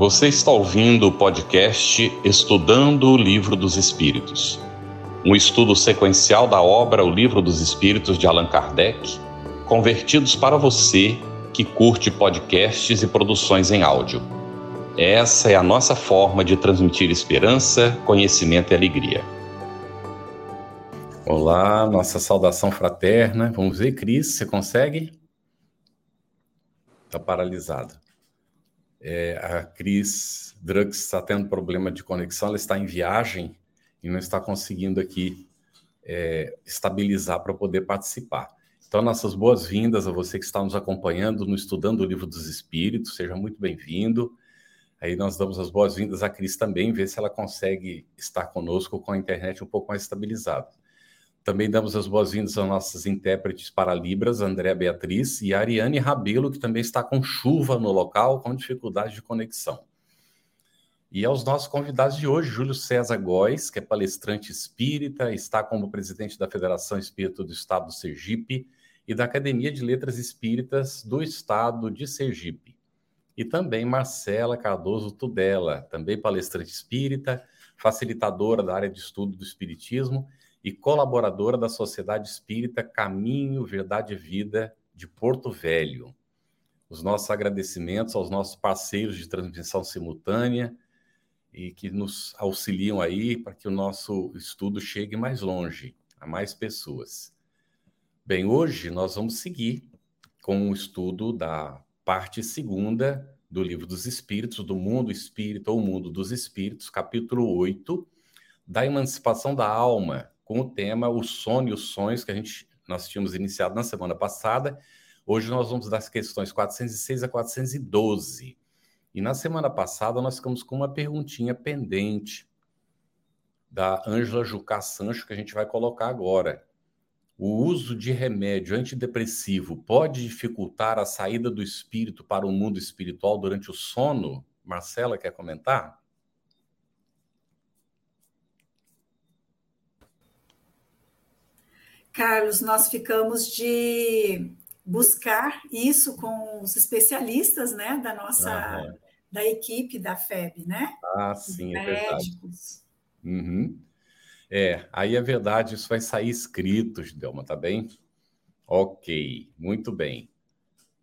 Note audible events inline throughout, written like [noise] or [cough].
Você está ouvindo o podcast Estudando o Livro dos Espíritos, um estudo sequencial da obra O Livro dos Espíritos de Allan Kardec, convertidos para você que curte podcasts e produções em áudio. Essa é a nossa forma de transmitir esperança, conhecimento e alegria. Olá, nossa saudação fraterna. Vamos ver, Cris, você consegue? Está paralisado. É, a Cris Drux está tendo problema de conexão, ela está em viagem e não está conseguindo aqui é, estabilizar para poder participar. Então, nossas boas-vindas a você que está nos acompanhando no Estudando o Livro dos Espíritos, seja muito bem-vindo. Aí nós damos as boas-vindas à Cris também, ver se ela consegue estar conosco com a internet um pouco mais estabilizada. Também damos as boas-vindas aos nossos intérpretes para Libras, André Beatriz e Ariane Rabelo, que também está com chuva no local, com dificuldade de conexão. E aos nossos convidados de hoje, Júlio César Góes, que é palestrante espírita, está como presidente da Federação Espírita do Estado do Sergipe e da Academia de Letras Espíritas do Estado de Sergipe. E também Marcela Cardoso Tudela, também palestrante espírita, facilitadora da área de estudo do Espiritismo e colaboradora da Sociedade Espírita Caminho, Verdade e Vida de Porto Velho. Os nossos agradecimentos aos nossos parceiros de transmissão simultânea e que nos auxiliam aí para que o nosso estudo chegue mais longe, a mais pessoas. Bem, hoje nós vamos seguir com o estudo da parte segunda do Livro dos Espíritos, do Mundo Espírito ou Mundo dos Espíritos, capítulo 8, da emancipação da alma, com o tema O Sono e os Sonhos, que a gente, nós tínhamos iniciado na semana passada. Hoje nós vamos das questões 406 a 412. E na semana passada nós ficamos com uma perguntinha pendente da Ângela Jucá Sancho, que a gente vai colocar agora. O uso de remédio antidepressivo pode dificultar a saída do espírito para o mundo espiritual durante o sono? Marcela, quer comentar? Carlos, nós ficamos de buscar isso com os especialistas, né, da nossa da equipe da FEB, né? Ah, sim, é verdade. Uhum. É, aí é verdade, isso vai sair escrito, Delma, tá bem? Ok, muito bem.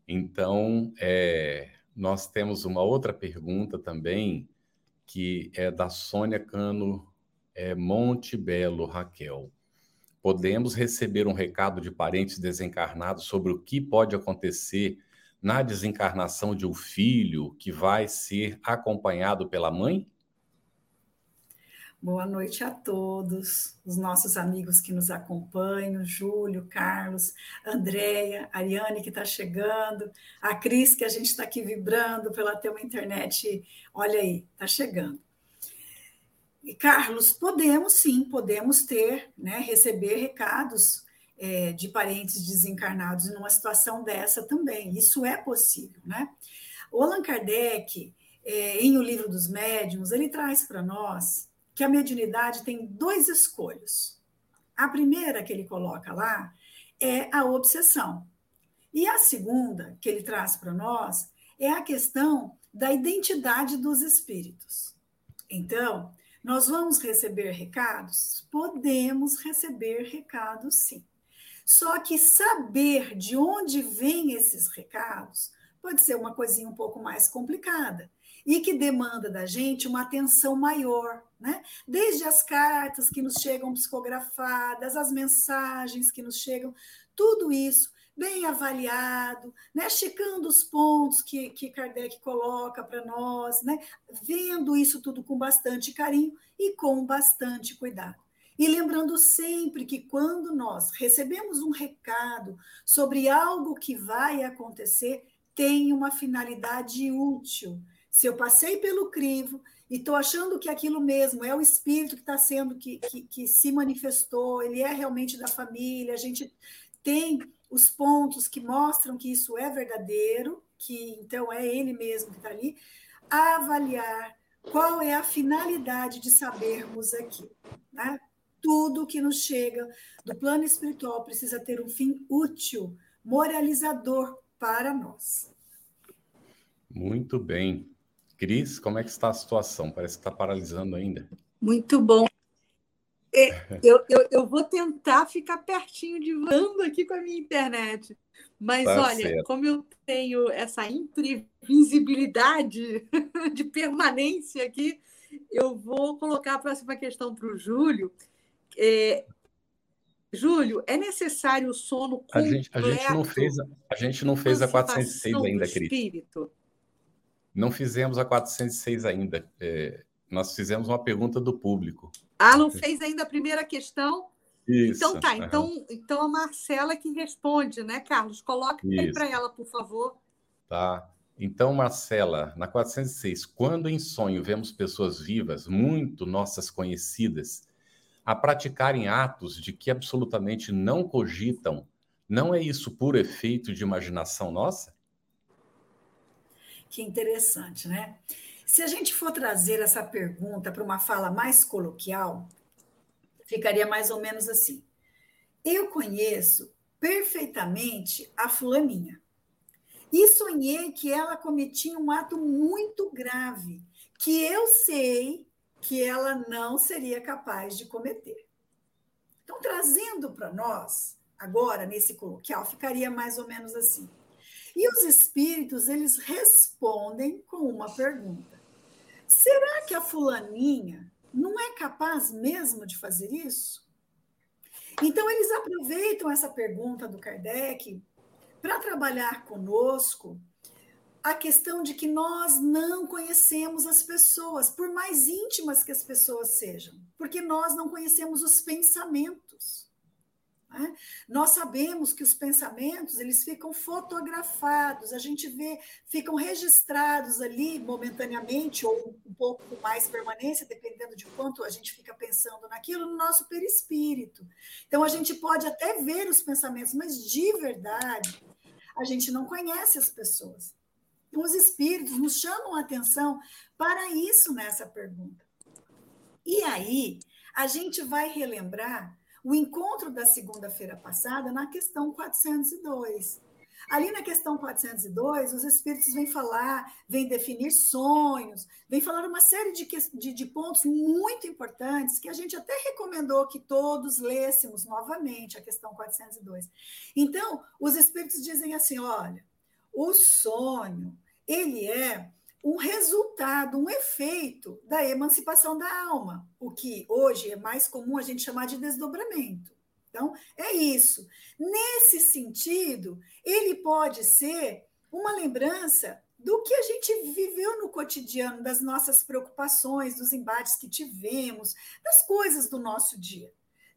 Então, é, nós temos uma outra pergunta também, que é da Sônia Cano é, Monte Belo Raquel podemos receber um recado de parentes desencarnados sobre o que pode acontecer na desencarnação de um filho que vai ser acompanhado pela mãe? Boa noite a todos, os nossos amigos que nos acompanham, Júlio, Carlos, Andréia, Ariane que está chegando, a Cris que a gente está aqui vibrando pela ter uma internet, olha aí, está chegando. E, Carlos, podemos sim, podemos ter, né, receber recados é, de parentes desencarnados numa situação dessa também. Isso é possível, né? O Allan Kardec, é, em O Livro dos Médiuns, ele traz para nós que a mediunidade tem dois escolhos. A primeira que ele coloca lá é a obsessão. E a segunda que ele traz para nós é a questão da identidade dos espíritos. Então, nós vamos receber recados? Podemos receber recados, sim. Só que saber de onde vêm esses recados pode ser uma coisinha um pouco mais complicada e que demanda da gente uma atenção maior, né? Desde as cartas que nos chegam psicografadas, as mensagens que nos chegam, tudo isso bem avaliado, né? checando os pontos que, que Kardec coloca para nós, né? vendo isso tudo com bastante carinho e com bastante cuidado. E lembrando sempre que quando nós recebemos um recado sobre algo que vai acontecer, tem uma finalidade útil. Se eu passei pelo crivo e estou achando que aquilo mesmo é o espírito que está sendo, que, que, que se manifestou, ele é realmente da família, a gente tem os pontos que mostram que isso é verdadeiro, que então é ele mesmo que está ali, avaliar qual é a finalidade de sabermos aqui. Né? Tudo que nos chega do plano espiritual precisa ter um fim útil, moralizador para nós. Muito bem. Cris, como é que está a situação? Parece que está paralisando ainda. Muito bom. É, [laughs] eu, eu, eu, vou tentar ficar pertinho de voando aqui com a minha internet. Mas tá olha, certo. como eu tenho essa imprevisibilidade [laughs] de permanência aqui, eu vou colocar a próxima questão para o Júlio. É, Júlio, é necessário o sono completo? A gente, a gente não fez, a, gente não fez a 406 ainda, Cris. Não fizemos a 406 ainda. É, nós fizemos uma pergunta do público. Ah, não fez ainda a primeira questão? Isso. Então tá, então, então a Marcela que responde, né, Carlos? Coloque aí para ela, por favor. Tá. Então, Marcela, na 406, quando em sonho vemos pessoas vivas, muito nossas conhecidas, a praticarem atos de que absolutamente não cogitam, não é isso por efeito de imaginação nossa? Que interessante, né? Se a gente for trazer essa pergunta para uma fala mais coloquial, ficaria mais ou menos assim: Eu conheço perfeitamente a fulaninha e sonhei que ela cometia um ato muito grave, que eu sei que ela não seria capaz de cometer. Então, trazendo para nós, agora, nesse coloquial, ficaria mais ou menos assim. E os espíritos, eles respondem com uma pergunta. Será que a fulaninha não é capaz mesmo de fazer isso? Então, eles aproveitam essa pergunta do Kardec para trabalhar conosco a questão de que nós não conhecemos as pessoas, por mais íntimas que as pessoas sejam, porque nós não conhecemos os pensamentos. Né? Nós sabemos que os pensamentos eles ficam fotografados, a gente vê, ficam registrados ali momentaneamente ou um pouco mais permanência, dependendo de quanto a gente fica pensando naquilo, no nosso perispírito. Então a gente pode até ver os pensamentos, mas de verdade a gente não conhece as pessoas os espíritos nos chamam a atenção para isso nessa pergunta. E aí, a gente vai relembrar o encontro da segunda-feira passada na questão 402. Ali na questão 402, os espíritos vêm falar, vêm definir sonhos, vêm falar uma série de, de, de, pontos muito importantes que a gente até recomendou que todos lêssemos novamente a questão 402. Então, os espíritos dizem assim: olha, o sonho, ele é um resultado, um efeito da emancipação da alma, o que hoje é mais comum a gente chamar de desdobramento. Então, é isso. Nesse sentido, ele pode ser uma lembrança do que a gente viveu no cotidiano, das nossas preocupações, dos embates que tivemos, das coisas do nosso dia.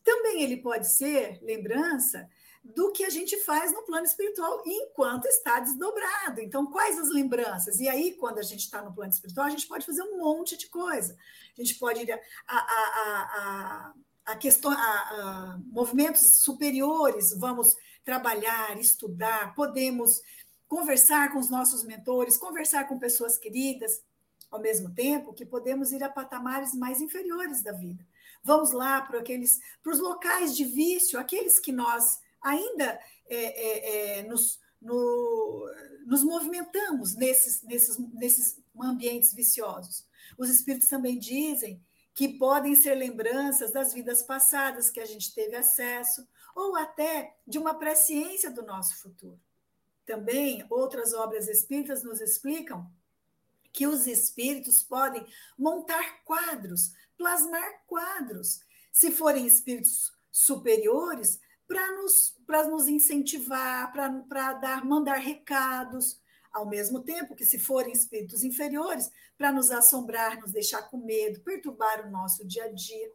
Também ele pode ser lembrança do que a gente faz no plano espiritual enquanto está desdobrado. Então, quais as lembranças? E aí, quando a gente está no plano espiritual, a gente pode fazer um monte de coisa. A gente pode ir a, a, a, a, questão, a, a movimentos superiores, vamos trabalhar, estudar, podemos conversar com os nossos mentores, conversar com pessoas queridas, ao mesmo tempo que podemos ir a patamares mais inferiores da vida. Vamos lá para aqueles, para os locais de vício, aqueles que nós ainda é, é, é, nos, no, nos movimentamos nesses, nesses, nesses ambientes viciosos. Os espíritos também dizem que podem ser lembranças das vidas passadas que a gente teve acesso, ou até de uma presciência do nosso futuro. Também outras obras espíritas nos explicam que os espíritos podem montar quadros, plasmar quadros. Se forem espíritos superiores, para nos, nos incentivar, para dar, mandar recados, ao mesmo tempo que, se forem espíritos inferiores, para nos assombrar, nos deixar com medo, perturbar o nosso dia a dia.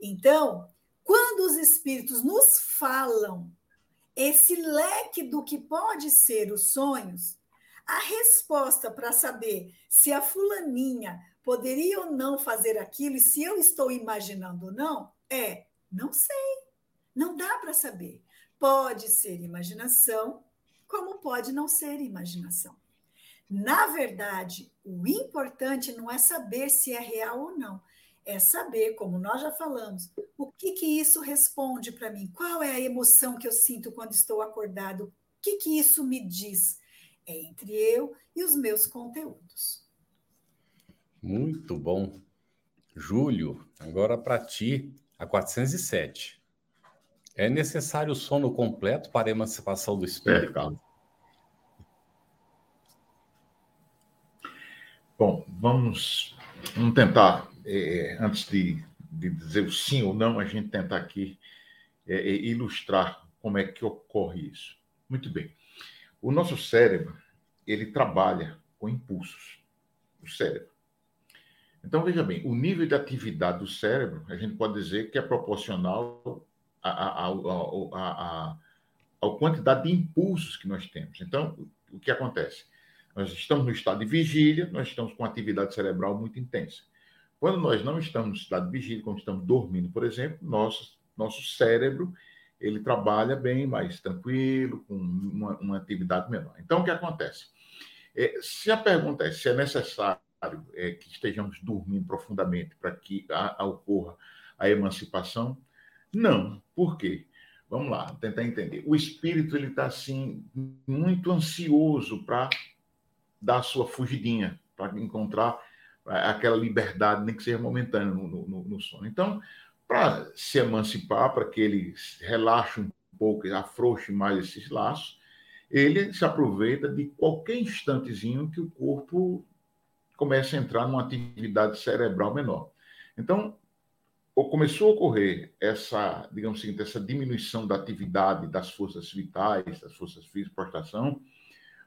Então, quando os espíritos nos falam esse leque do que pode ser os sonhos, a resposta para saber se a fulaninha poderia ou não fazer aquilo e se eu estou imaginando ou não é não sei. Não dá para saber. Pode ser imaginação, como pode não ser imaginação. Na verdade, o importante não é saber se é real ou não, é saber, como nós já falamos, o que, que isso responde para mim, qual é a emoção que eu sinto quando estou acordado, o que, que isso me diz é entre eu e os meus conteúdos. Muito bom. Júlio, agora para ti, a 407. É necessário o sono completo para a emancipação do espírito? É, Bom, vamos, vamos tentar, é, antes de, de, dizer o sim ou não, a gente tentar aqui é, é, ilustrar como é que ocorre isso. Muito bem. O nosso cérebro, ele trabalha com impulsos. O cérebro. Então, veja bem, o nível de atividade do cérebro, a gente pode dizer que é proporcional à, à, à, à quantidade de impulsos que nós temos. Então, o que acontece? Nós estamos no estado de vigília, nós estamos com atividade cerebral muito intensa. Quando nós não estamos no estado de vigília, quando estamos dormindo, por exemplo, nosso, nosso cérebro ele trabalha bem mais tranquilo, com uma, uma atividade menor. Então, o que acontece? É, se a pergunta é se é necessário é, que estejamos dormindo profundamente para que a, a ocorra a emancipação, não. Por quê? Vamos lá, tentar entender. O espírito ele está assim muito ansioso para dar sua fugidinha, para encontrar aquela liberdade, nem que seja momentânea no, no, no sono. Então, para se emancipar, para que ele relaxe um pouco, afrouxe mais esses laços, ele se aproveita de qualquer instantezinho que o corpo comece a entrar numa atividade cerebral menor. Então, começou a ocorrer essa, digamos assim, essa diminuição da atividade das forças vitais, das forças físicas, prostração,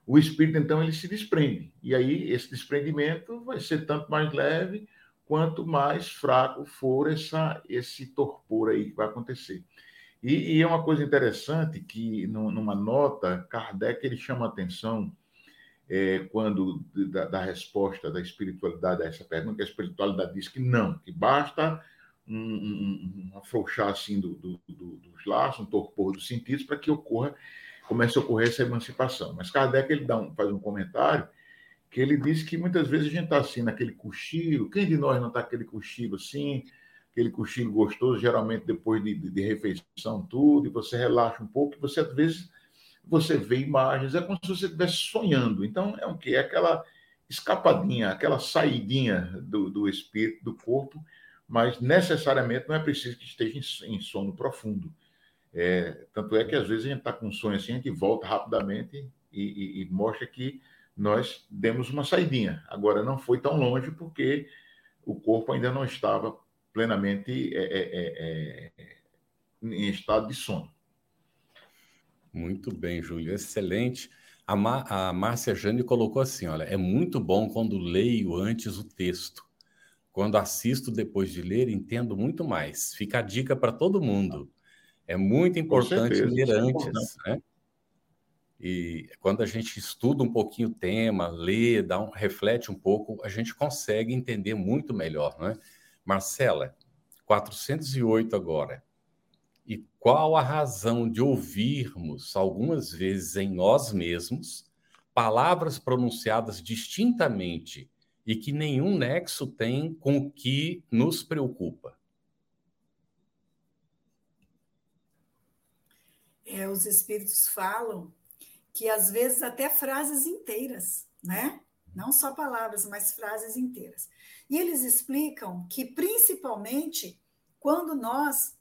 o espírito, então, ele se desprende. E aí, esse desprendimento vai ser tanto mais leve quanto mais fraco for essa, esse torpor aí que vai acontecer. E, e é uma coisa interessante que, numa nota, Kardec ele chama atenção é, quando da, da, resposta da espiritualidade a essa pergunta, que a espiritualidade diz que não, que basta um, um, um afrouxar assim do, do, do, dos laços, um torpor dos sentidos, para que ocorra comece a ocorrer essa emancipação. Mas Kardec ele dá um, faz um comentário que ele diz que muitas vezes a gente está assim, naquele cochilo. Quem de nós não está aquele cochilo assim, aquele cochilo gostoso, geralmente depois de, de, de, refeição, tudo, e você relaxa um pouco, e você às vezes você vê imagens, é como se você estivesse sonhando. Então, é o que? É aquela escapadinha, aquela saidinha do, do espírito, do corpo, mas necessariamente não é preciso que esteja em, sono profundo. É, tanto é que às vezes a gente está com um sonho assim, a gente volta rapidamente e, e, e, mostra que nós demos uma saidinha. Agora não foi tão longe porque o corpo ainda não estava plenamente é, é, é, é em estado de sono. Muito bem, Júlio, excelente. A, a Márcia Jane colocou assim: olha, é muito bom quando leio antes o texto. Quando assisto depois de ler, entendo muito mais. Fica a dica para todo mundo. É muito importante certeza, ler é antes, né? E quando a gente estuda um pouquinho o tema, lê, dá um, reflete um pouco, a gente consegue entender muito melhor, né? Marcela, 408 agora. E qual a razão de ouvirmos algumas vezes em nós mesmos palavras pronunciadas distintamente e que nenhum nexo tem com o que nos preocupa? é, os espíritos falam que às vezes até frases inteiras, né? Não só palavras, mas frases inteiras. E eles explicam que, principalmente, quando nós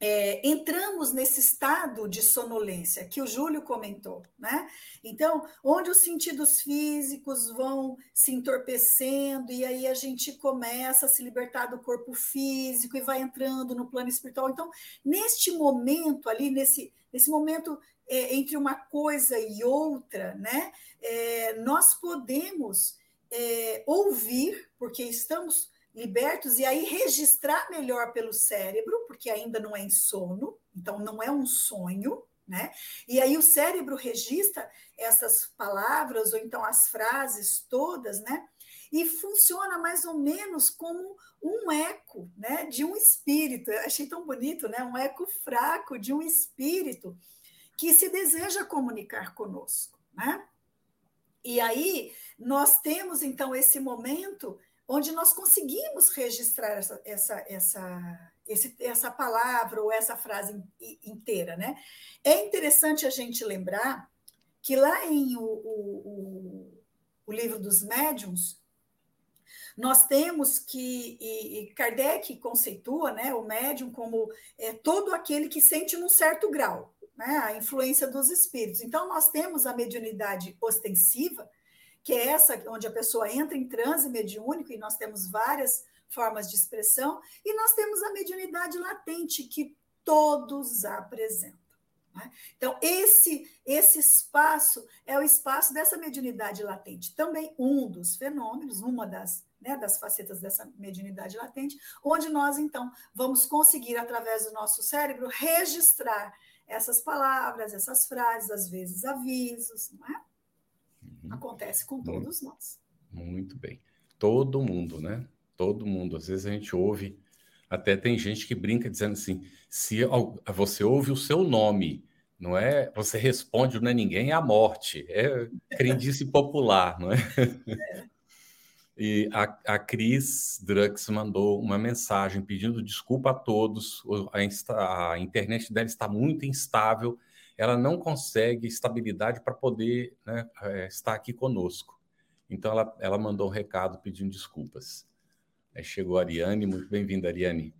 é, entramos nesse estado de sonolência que o Júlio comentou, né? Então, onde os sentidos físicos vão se entorpecendo e aí a gente começa a se libertar do corpo físico e vai entrando no plano espiritual. Então, neste momento ali, nesse, nesse momento é, entre uma coisa e outra, né? É, nós podemos é, ouvir, porque estamos libertos e aí registrar melhor pelo cérebro, porque ainda não é em sono, então não é um sonho, né? E aí o cérebro registra essas palavras ou então as frases todas, né? E funciona mais ou menos como um eco, né, de um espírito. Eu achei tão bonito, né? Um eco fraco de um espírito que se deseja comunicar conosco, né? E aí nós temos então esse momento onde nós conseguimos registrar essa, essa, essa, esse, essa palavra ou essa frase inteira. Né? É interessante a gente lembrar que lá em o, o, o livro dos médiuns, nós temos que, e Kardec conceitua né, o médium como é, todo aquele que sente num certo grau né, a influência dos espíritos. Então, nós temos a mediunidade ostensiva, que é essa onde a pessoa entra em transe mediúnico, e nós temos várias formas de expressão, e nós temos a mediunidade latente, que todos apresentam. Né? Então, esse, esse espaço é o espaço dessa mediunidade latente. Também um dos fenômenos, uma das, né, das facetas dessa mediunidade latente, onde nós, então, vamos conseguir, através do nosso cérebro, registrar essas palavras, essas frases, às vezes avisos, não é? Uhum. Acontece com todos muito, nós. Muito bem. Todo mundo, né? Todo mundo. Às vezes a gente ouve, até tem gente que brinca dizendo assim: se você ouve o seu nome, não é? Você responde, não é ninguém, é a morte. É crendice [laughs] popular, não é? é. E a, a Cris Drux mandou uma mensagem pedindo desculpa a todos. A, a internet dela está muito instável, ela não consegue estabilidade para poder né, é, estar aqui conosco. Então, ela, ela mandou um recado pedindo desculpas. Aí chegou a Ariane, muito bem-vinda, Ariane.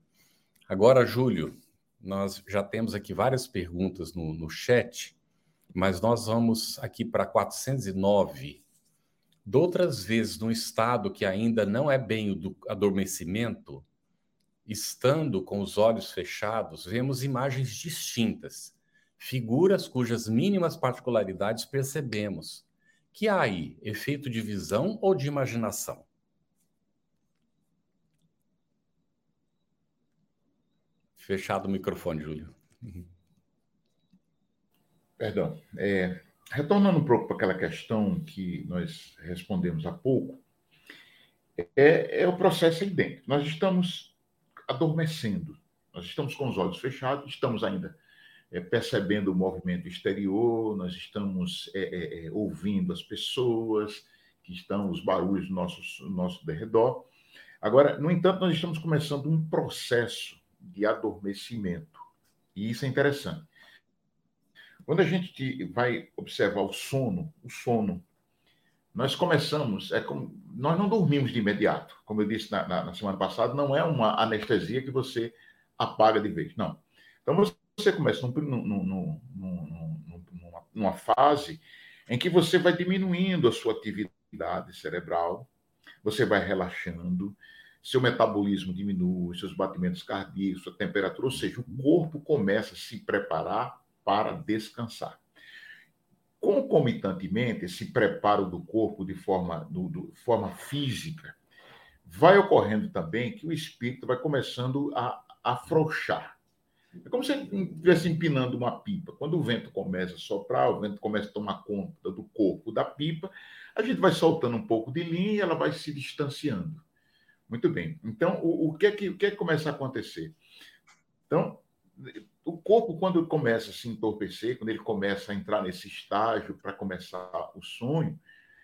Agora, Júlio, nós já temos aqui várias perguntas no, no chat, mas nós vamos aqui para 409 de outras vezes, num estado que ainda não é bem o do adormecimento, estando com os olhos fechados, vemos imagens distintas, figuras cujas mínimas particularidades percebemos. Que há aí efeito de visão ou de imaginação? Fechado o microfone, Júlio. Perdão. É, retornando um pouco para aquela questão que nós respondemos há pouco, é, é o processo aí dentro. Nós estamos adormecendo, nós estamos com os olhos fechados, estamos ainda é, percebendo o movimento exterior, nós estamos é, é, é ouvindo as pessoas que estão, os barulhos do nosso, nosso derredor. Agora, no entanto, nós estamos começando um processo de adormecimento, e isso é interessante. Quando a gente vai observar o sono, o sono, nós começamos, é como, nós não dormimos de imediato. Como eu disse na, na, na, semana passada, não é uma anestesia que você apaga de vez, não. Então você começa num, num, num, numa, numa fase em que você vai diminuindo a sua atividade cerebral, você vai relaxando, seu metabolismo diminui, seus batimentos cardíacos, sua temperatura, ou seja, o corpo começa a se preparar para descansar. Concomitantemente, esse preparo do corpo de forma, do, do, forma física, vai ocorrendo também que o espírito vai começando a afrouxar. É como se estivesse empinando uma pipa. Quando o vento começa a soprar, o vento começa a tomar conta do corpo da pipa, a gente vai soltando um pouco de linha e ela vai se distanciando. Muito bem. Então, o, o, que, é que, o que é que começa a acontecer? Então, o corpo, quando começa a se entorpecer, quando ele começa a entrar nesse estágio para começar o sonho,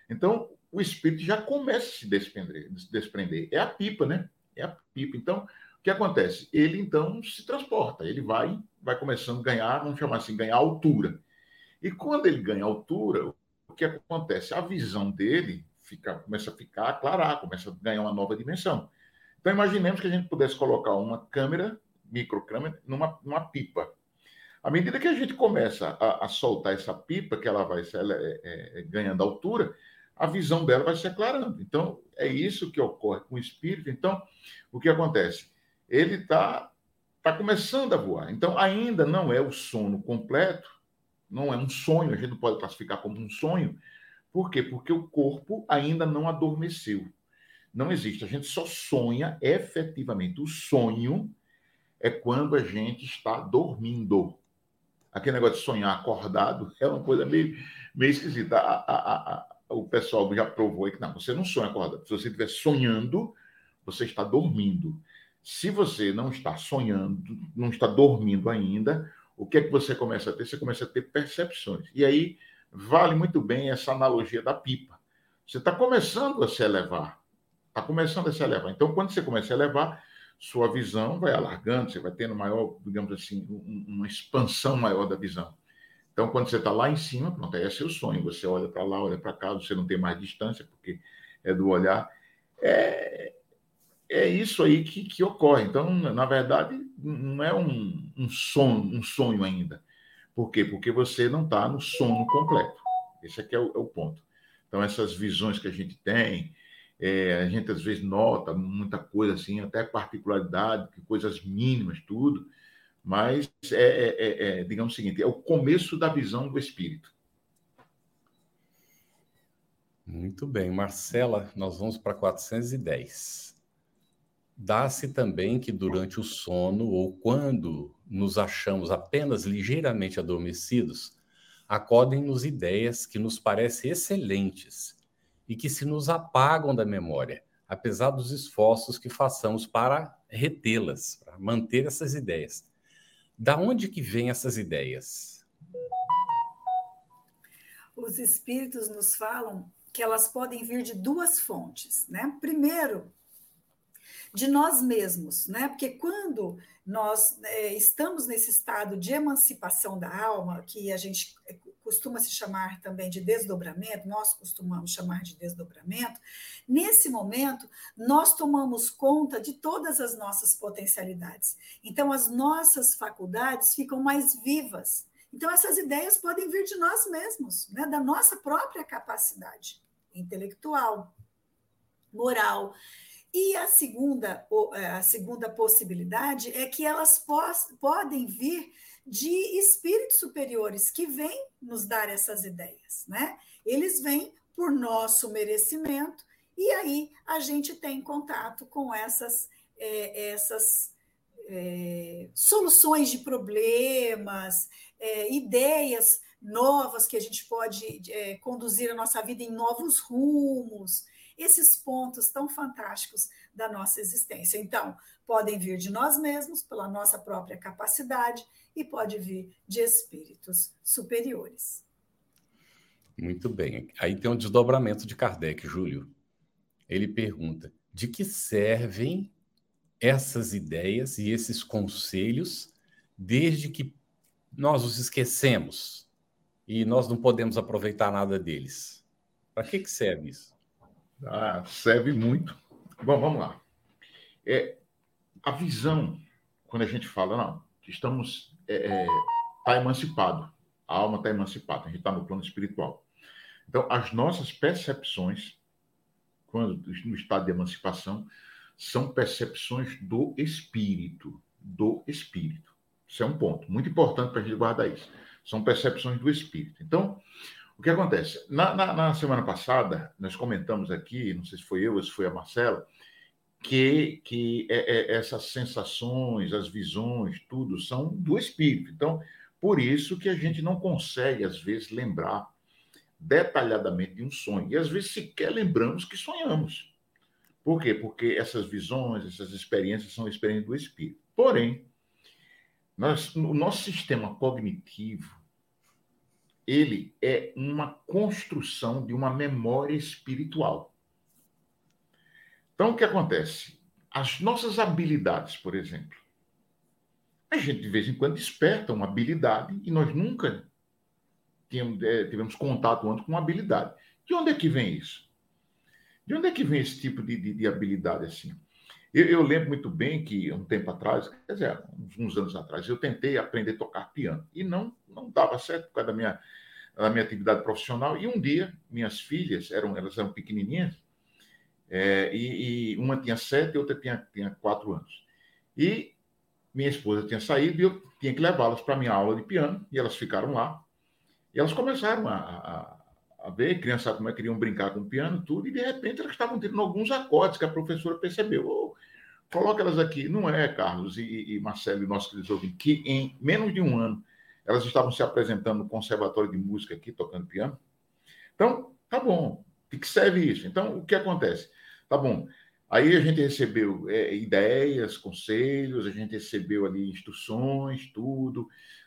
então o espírito já começa a se desprender, se desprender. É a pipa, né? É a pipa. Então, que acontece? Ele então se transporta, ele vai, vai começando a ganhar, vamos chamar assim, ganhar altura. E quando ele ganha altura, o que acontece? A visão dele fica, começa a ficar, aclarar, começa a ganhar uma nova dimensão. Então, imaginemos que a gente pudesse colocar uma câmera microcâmara numa, numa pipa. À medida que a gente começa a, a soltar essa pipa, que ela vai ela é, é, é, ganhando altura, a visão dela vai se aclarando. Então, é isso que ocorre com o espírito. Então, o que acontece? Ele está tá começando a voar. Então, ainda não é o sono completo, não é um sonho, a gente não pode classificar como um sonho. Por quê? Porque o corpo ainda não adormeceu. Não existe. A gente só sonha efetivamente. O sonho é quando a gente está dormindo. Aquele negócio de sonhar acordado [laughs] é uma coisa meio, meio esquisita. A, a, a, o pessoal já provou que não, você não sonha acordado. Se você estiver sonhando, você está dormindo. Se você não está sonhando, não está dormindo ainda, o que é que você começa a ter? Você começa a ter percepções. E aí vale muito bem essa analogia da pipa. Você está começando a se elevar. Está começando a se elevar. Então, quando você começa a elevar, sua visão vai alargando, você vai tendo maior, digamos assim, uma expansão maior da visão. Então, quando você está lá em cima, pronto, esse é o sonho. Você olha para lá, olha para cá, você não tem mais distância, porque é do olhar. É, é isso aí que, que ocorre. Então, na verdade, não é um, um, sonho, um sonho ainda. Por quê? Porque você não está no sono completo. Esse aqui é o, é o, ponto. Então, essas visões que a gente tem, é, a gente às vezes nota muita coisa assim, até particularidade, coisas mínimas, tudo, mas é, é, é, é digamos o seguinte, é o começo da visão do espírito. Muito bem, Marcela, nós vamos para 410. Dá-se também que durante o sono ou quando nos achamos apenas ligeiramente adormecidos, acodem-nos ideias que nos parecem excelentes e que se nos apagam da memória, apesar dos esforços que façamos para retê-las, para manter essas ideias. Da onde que vêm essas ideias? Os espíritos nos falam que elas podem vir de duas fontes, né? Primeiro, de nós mesmos, né? Porque quando nós é, estamos nesse estado de emancipação da alma, que a gente é, costuma se chamar também de desdobramento, nós costumamos chamar de desdobramento, nesse momento nós tomamos conta de todas as nossas potencialidades. Então as nossas faculdades ficam mais vivas. Então essas ideias podem vir de nós mesmos, né? Da nossa própria capacidade intelectual, moral. E a segunda, é, a segunda possibilidade é que elas podem vir de espíritos superiores que vêm nos dar essas ideias, né? Eles vêm por nosso merecimento e aí a gente tem contato com essas é, essas é, soluções de problemas, é, ideias novas que a gente pode é, conduzir a nossa vida em novos rumos, esses pontos tão fantásticos da nossa existência. Então, podem vir de nós mesmos, pela nossa própria capacidade, e pode vir de espíritos superiores. Muito bem. Aí tem um desdobramento de Kardec, Júlio. Ele pergunta: de que servem essas ideias e esses conselhos desde que nós os esquecemos? e nós não podemos aproveitar nada deles. Para que, que serve isso? Ah, serve muito. Bom, vamos lá. É, a visão, quando a gente fala, não, estamos. É, é, tá emancipado, a alma está emancipada, a gente está no plano espiritual. Então, as nossas percepções, quando no estado de emancipação, são percepções do espírito, do espírito. Isso é um ponto muito importante para a gente guardar isso. São percepções do espírito. Então, o que acontece? Na, na, na, semana passada, nós comentamos aqui, não sei se foi eu ou se foi a Marcela, que, que é, é, essas sensações, as visões, tudo são do espírito. Então, por isso que a gente não consegue, às vezes, lembrar detalhadamente de um sonho. E às vezes sequer lembramos que sonhamos. Por quê? Porque essas visões, essas experiências são experiências do espírito. Porém, nós, o nosso sistema cognitivo ele é uma construção de uma memória espiritual. Então, o que acontece? As nossas habilidades, por exemplo. A gente, de vez em quando, desperta uma habilidade e nós nunca tínhamos, é, tivemos contato antes com uma habilidade. De onde é que vem isso? De onde é que vem esse tipo de, de, de habilidade assim? Eu, eu, lembro muito bem que, um tempo atrás, quer dizer, uns, anos atrás, eu tentei aprender a tocar piano e não, não dava certo por causa da minha, da minha atividade profissional. E um dia, minhas filhas, eram, elas eram pequenininhas, é, e, e, uma tinha sete e outra tinha, tinha quatro anos. E minha esposa tinha saído e eu tinha que levá-las para minha aula de piano, e elas ficaram lá. E elas começaram a, a, a ver, crianças como é que queriam brincar com o piano, tudo, e de repente elas estavam tendo alguns acordes que a professora percebeu. Oh, Coloca elas aqui. Não é, Carlos e, e Marcelo e nossos queridos ouvintes, que em menos de um ano elas estavam se apresentando no Conservatório de Música aqui, tocando piano. Então, tá bom. De que serve isso? Então, o que acontece? Tá bom. Aí a gente recebeu é, ideias, conselhos, a gente recebeu ali instruções, tudo.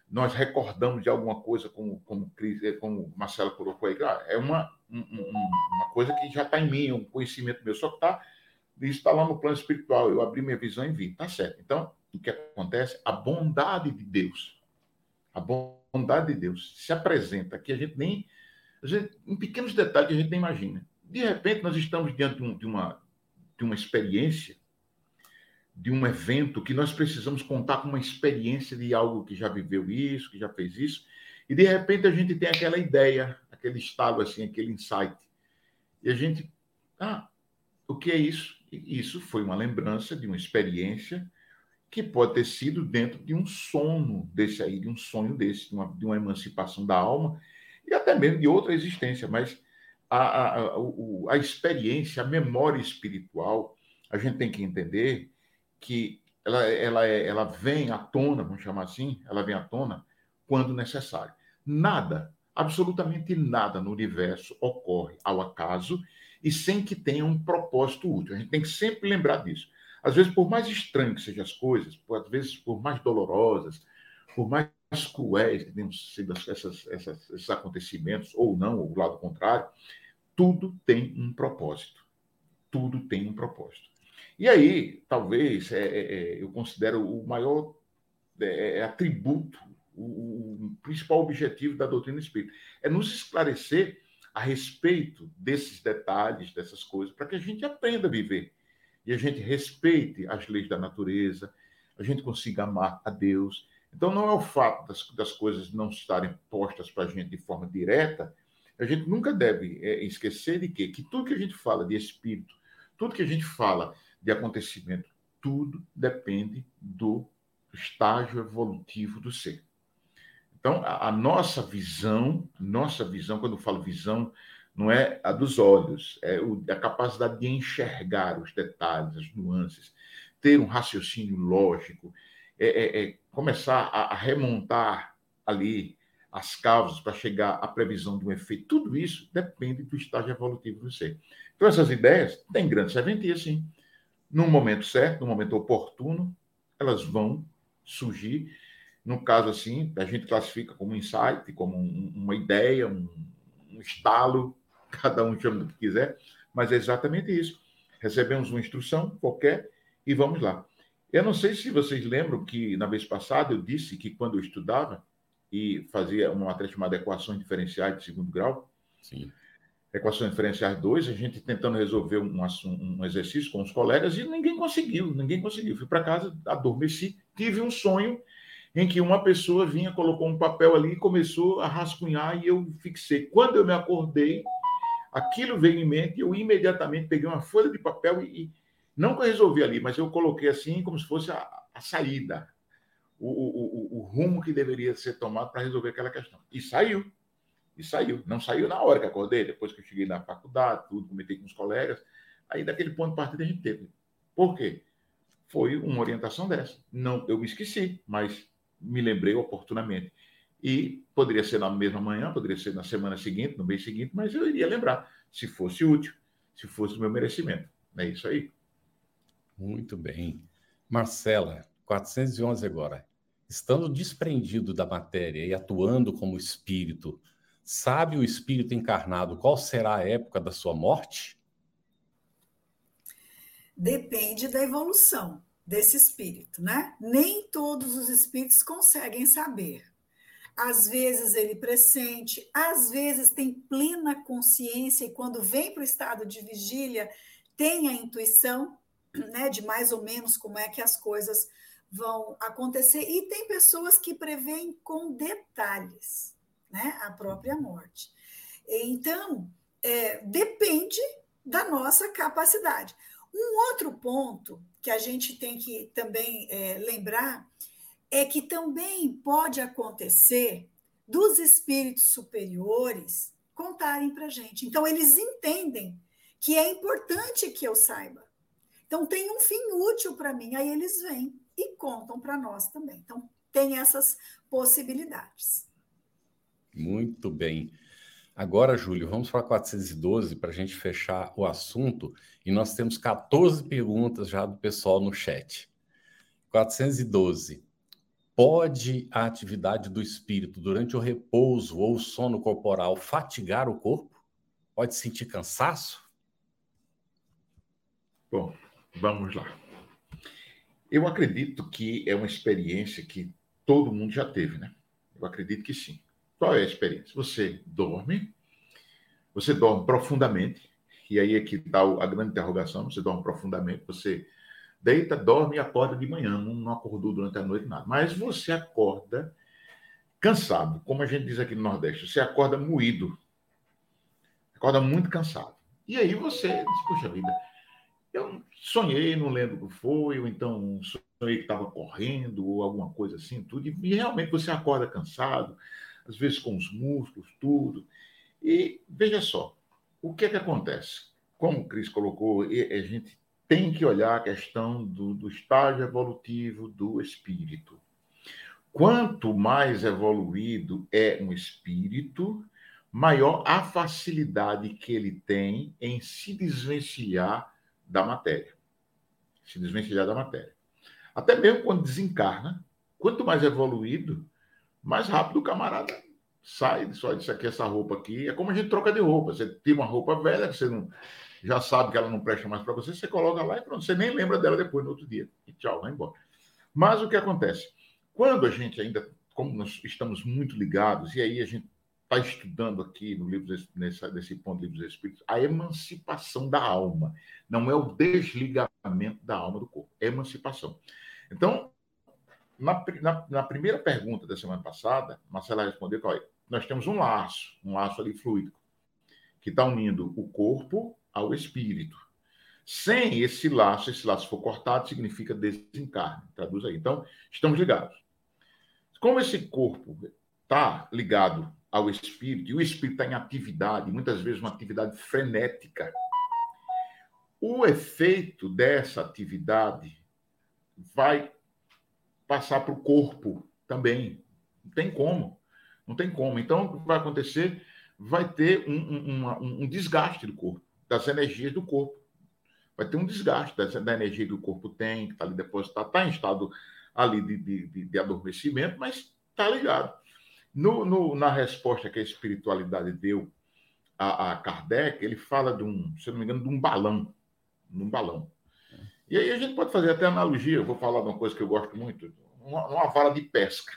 Nós recordamos de alguma coisa, como, como, como o Marcelo colocou aí, é uma, um, uma coisa que já está em mim, um conhecimento meu, só que está isso está lá no plano espiritual. Eu abri minha visão e vi. Tá certo. Então, o que acontece? A bondade de Deus. A bondade de Deus se apresenta que a gente nem. A gente, em pequenos detalhes a gente nem imagina. De repente, nós estamos diante de, um, de uma, de uma experiência de um evento que nós precisamos contar com uma experiência de algo que já viveu isso, que já fez isso, e de repente a gente tem aquela ideia, aquele estado assim, aquele insight. E a gente, ah, o que é isso? Isso foi uma lembrança de uma experiência que pode ter sido dentro de um sono desse aí, de um sonho desse, de uma, de uma emancipação da alma, e até mesmo de outra existência, mas a, a, a, a experiência, a memória espiritual, a gente tem que entender que ela, ela, é, ela vem à tona, vamos chamar assim, ela vem à tona quando necessário. Nada, absolutamente nada no universo ocorre ao acaso e sem que tenha um propósito útil. A gente tem que sempre lembrar disso. Às vezes, por mais estranho que sejam as coisas, por, às vezes por mais dolorosas, por mais cruéis que tenham sido essas, essas, esses acontecimentos, ou não, ou o lado contrário, tudo tem um propósito. Tudo tem um propósito. E aí, talvez, é, é, é, eu considero o maior é, é, atributo, o, o, principal objetivo da doutrina espírita, é nos esclarecer a respeito desses detalhes, dessas coisas, para que a gente aprenda a viver e a gente respeite as leis da natureza, a gente consiga amar a Deus. Então, não é o fato das, das coisas não estarem postas para a gente de forma direta, a gente nunca deve é, esquecer de quê? que tudo que a gente fala de espírito, tudo que a gente fala de acontecimento, tudo depende do estágio evolutivo do ser. Então, a, a nossa visão, nossa visão, quando eu falo visão, não é a dos olhos, é a capacidade de enxergar os detalhes, as nuances, ter um raciocínio lógico, é, é, é começar a, a, remontar ali as causas para chegar à previsão de um efeito. Tudo isso depende do estágio evolutivo do ser. Então, essas ideias têm grande serventia, sim no momento certo, no momento oportuno, elas vão surgir. No caso assim, a gente classifica como insight, como um, uma ideia, um, um estalo, [laughs] cada um chama do que quiser, mas é exatamente isso. Recebemos uma instrução qualquer e vamos lá. Eu não sei se vocês lembram que na vez passada eu disse que quando eu estudava e fazia uma matéria chamada Equações Diferenciais de Segundo Grau, Sim equações diferenciais 2, a gente tentando resolver um, um, exercício com os colegas e ninguém conseguiu, ninguém conseguiu. Fui para casa, adormeci, tive um sonho em que uma pessoa vinha, colocou um papel ali e começou a rascunhar e eu fixei. Quando eu me acordei, aquilo veio em mente, eu imediatamente peguei uma folha de papel e, e não resolvi ali, mas eu coloquei assim como se fosse a, a saída, o, o, o, o rumo que deveria ser tomado para resolver aquela questão. E saiu. E saiu. Não saiu na hora que acordei, depois que eu cheguei na faculdade, tudo, comentei com os colegas. Aí, daquele ponto de partida, a gente teve. Por quê? Foi uma orientação dessa. Não, eu me esqueci, mas me lembrei oportunamente. E poderia ser na mesma manhã, poderia ser na semana seguinte, no mês seguinte, mas eu iria lembrar, se fosse útil, se fosse do meu merecimento. É isso aí. Muito bem. Marcela, 411 agora. Estando desprendido da matéria e atuando como espírito, Sabe o espírito encarnado qual será a época da sua morte? Depende da evolução desse espírito, né? Nem todos os espíritos conseguem saber. Às vezes ele pressente, às vezes tem plena consciência e quando vem para o estado de vigília tem a intuição, né, de mais ou menos como é que as coisas vão acontecer. E tem pessoas que preveem com detalhes né, a própria morte. Então, é, depende da nossa capacidade. Um outro ponto que a gente tem que também é, lembrar é que também pode acontecer dos espíritos superiores contarem para a gente. Então, eles entendem que é importante que eu saiba. Então, tem um fim útil para mim, aí eles vêm e contam para nós também. Então, tem essas possibilidades. Muito bem. Agora, Júlio, vamos para 412 para a gente fechar o assunto. E nós temos 14 perguntas já do pessoal no chat. 412. Pode a atividade do espírito durante o repouso ou o sono corporal fatigar o corpo? Pode sentir cansaço? Bom, vamos lá. Eu acredito que é uma experiência que todo mundo já teve, né? Eu acredito que sim. Qual é a experiência? Você dorme, você dorme profundamente, e aí é que está a grande interrogação, você dorme profundamente, você deita, dorme e acorda de manhã, não acordou durante a noite, nada. Mas você acorda cansado, como a gente diz aqui no Nordeste, você acorda moído, acorda muito cansado. E aí você diz, puxa vida, eu sonhei, não lembro o que foi, ou então sonhei que estava correndo, ou alguma coisa assim, tudo, e realmente você acorda cansado, às vezes com os músculos, tudo. E veja só, o que é que acontece? Como o Cris colocou, a gente tem que olhar a questão do, do estágio evolutivo do espírito. Quanto mais evoluído é um espírito, maior a facilidade que ele tem em se desvencilhar da matéria. Se desvencilhar da matéria. Até mesmo quando desencarna, quanto mais evoluído, mais rápido o camarada sai, só isso aqui, essa roupa aqui. É como a gente troca de roupa. Você tem uma roupa velha que você não já sabe que ela não presta mais para você, você coloca lá e pronto, você nem lembra dela depois no outro dia. E tchau, vai embora. Mas o que acontece? Quando a gente ainda, como nós estamos muito ligados, e aí a gente está estudando aqui no livro nesse, nesse ponto livro dos Espíritos, a emancipação da alma. Não é o desligamento da alma do corpo, é emancipação. Então, na, na, na primeira pergunta da semana passada, Marcela respondeu que olha, nós temos um laço, um laço ali fluido, que está unindo o corpo ao espírito. Sem esse laço, esse laço for cortado, significa desencarne. Traduz aí. Então, estamos ligados. Como esse corpo está ligado ao espírito, e o espírito está em atividade, muitas vezes uma atividade frenética, o efeito dessa atividade vai passar para o corpo também. Não tem como. Não tem como. Então, o que vai acontecer? Vai ter um, um, um desgaste do corpo, das energias do corpo. Vai ter um desgaste da, da energia que o corpo tem, que está ali depositada, está em estado ali de, de, de, de adormecimento, mas está ligado. No, no, na resposta que a espiritualidade deu a, a, Kardec, ele fala de um, se não me engano, de um balão. Num balão. E aí a gente pode fazer até analogia, eu vou falar de uma coisa que eu gosto muito, uma, uma vara de pesca.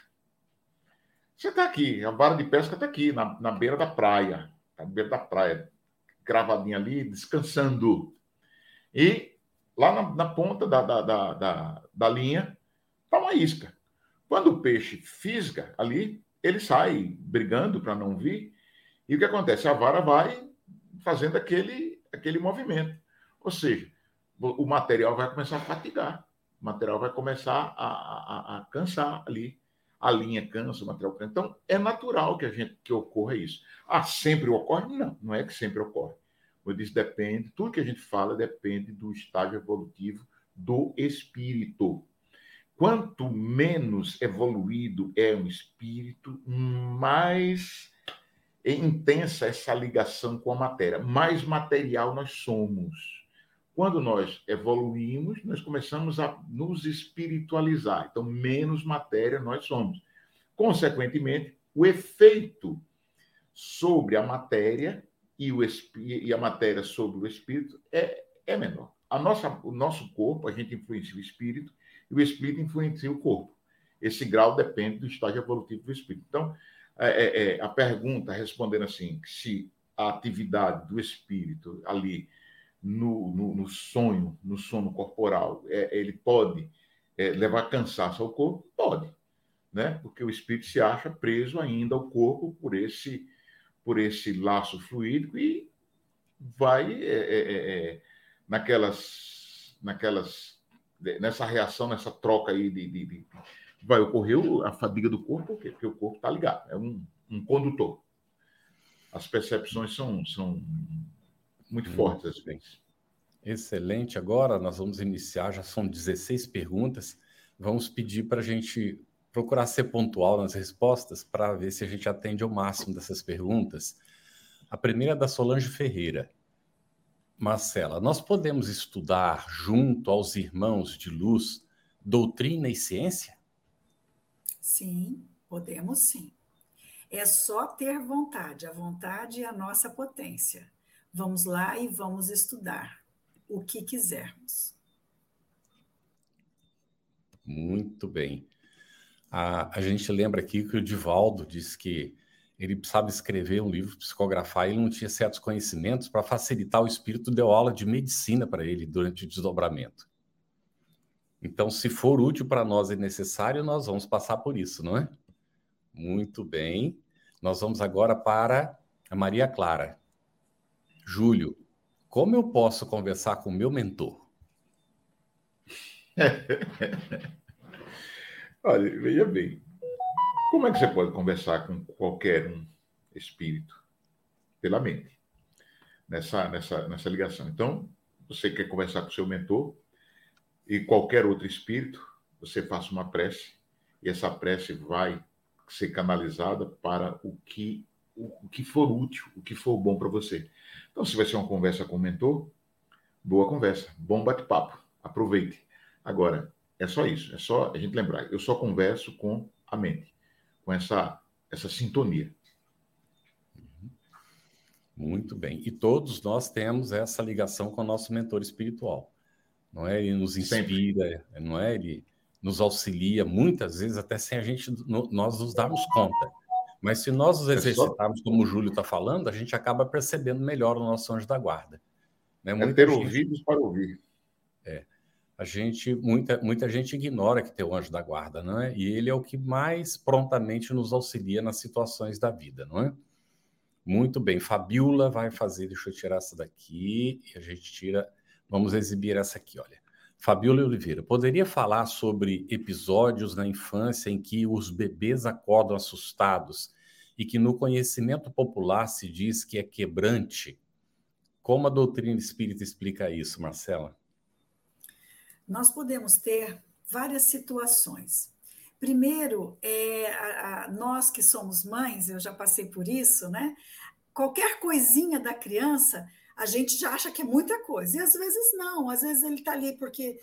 Você está aqui, a vara de pesca está aqui, na, na beira da praia, tá na beira da praia, gravadinha ali, descansando. E lá na, na ponta da, da, da, da, da linha para uma isca. Quando o peixe fisga ali, ele sai brigando para não vir, e o que acontece? A vara vai fazendo aquele, aquele movimento. Ou seja, o material vai começar a fatigar, o material vai começar a, a, a cansar ali. A linha cansa, o material cansa. Então, é natural que a gente que ocorra isso. Ah, sempre ocorre? Não, não é que sempre ocorre. Eu disse, depende, tudo que a gente fala depende do estágio evolutivo do espírito. Quanto menos evoluído é um espírito, mais intensa essa ligação com a matéria, mais material nós somos. Quando nós evoluímos, nós começamos a nos espiritualizar. Então, menos matéria nós somos. Consequentemente, o efeito sobre a matéria e, o, e a matéria sobre o espírito é, é menor. A nossa, o nosso corpo, a gente influencia o espírito, e o espírito influencia o corpo. Esse grau depende do estágio evolutivo do espírito. Então, é, é, é, a pergunta, respondendo assim, se a atividade do espírito ali no, no, no sonho, no sono corporal, é, ele pode é, levar cansaço ao corpo? Pode, né? porque o espírito se acha preso ainda ao corpo por esse, por esse laço fluídico e vai é, naquelas, naquelas nessa reação, nessa troca aí de, de, de vai ocorrer a fadiga do corpo, porque o corpo está ligado, é um, um condutor. As percepções são, são muito hum, fortes vezes. Excelente. Agora nós vamos iniciar, já são 16 perguntas. Vamos pedir para a gente procurar ser pontual nas respostas para ver se a gente atende ao máximo dessas perguntas. A primeira é da Solange Ferreira. Marcela, nós podemos estudar junto aos irmãos de luz doutrina e ciência? Sim, podemos sim. É só ter vontade, a vontade é a nossa potência. Vamos lá e vamos estudar o que quisermos. Muito bem. A, a gente lembra aqui que o Divaldo disse que ele precisava escrever um livro, psicografar, ele não tinha certos conhecimentos para facilitar o espírito, deu aula de medicina para ele durante o desdobramento. Então, se for útil para nós e necessário, nós vamos passar por isso, não é? Muito bem. Nós vamos agora para a Maria Clara. Júlio, como eu posso conversar com o meu mentor? [laughs] Olha, veja bem. Como é que você pode conversar com qualquer um espírito? Pela mente. Nessa, nessa, nessa ligação. Então, você quer conversar com seu mentor e qualquer outro espírito, você faça uma prece e essa prece vai ser canalizada para o que o, que for útil, o que for bom para você. Então, se vai ser uma conversa com o mentor, boa conversa, bom bate-papo, aproveite. Agora, é só isso, é só a gente lembrar, eu só converso com a mente, com essa, essa sintonia. Muito bem. E todos nós temos essa ligação com o nosso mentor espiritual. Não é? Ele nos inspira, Sempre. não é? Ele nos auxilia, muitas vezes até sem a gente nós nos darmos conta. Mas se nós os exercitarmos, como o Júlio está falando, a gente acaba percebendo melhor o nosso anjo da guarda. Né? é ter gente, ouvidos para ouvir. É. A gente, muita, muita gente ignora que tem o anjo da guarda, não é? E ele é o que mais prontamente nos auxilia nas situações da vida, não é? Muito bem. Fabiola vai fazer, deixa eu tirar essa daqui, e a gente tira. Vamos exibir essa aqui, olha. Fabiola Oliveira, poderia falar sobre episódios na infância em que os bebês acordam assustados e que no conhecimento popular se diz que é quebrante? Como a doutrina espírita explica isso, Marcela? Nós podemos ter várias situações. Primeiro, é, a, a, nós que somos mães, eu já passei por isso, né? Qualquer coisinha da criança a gente já acha que é muita coisa, e às vezes não, às vezes ele está ali porque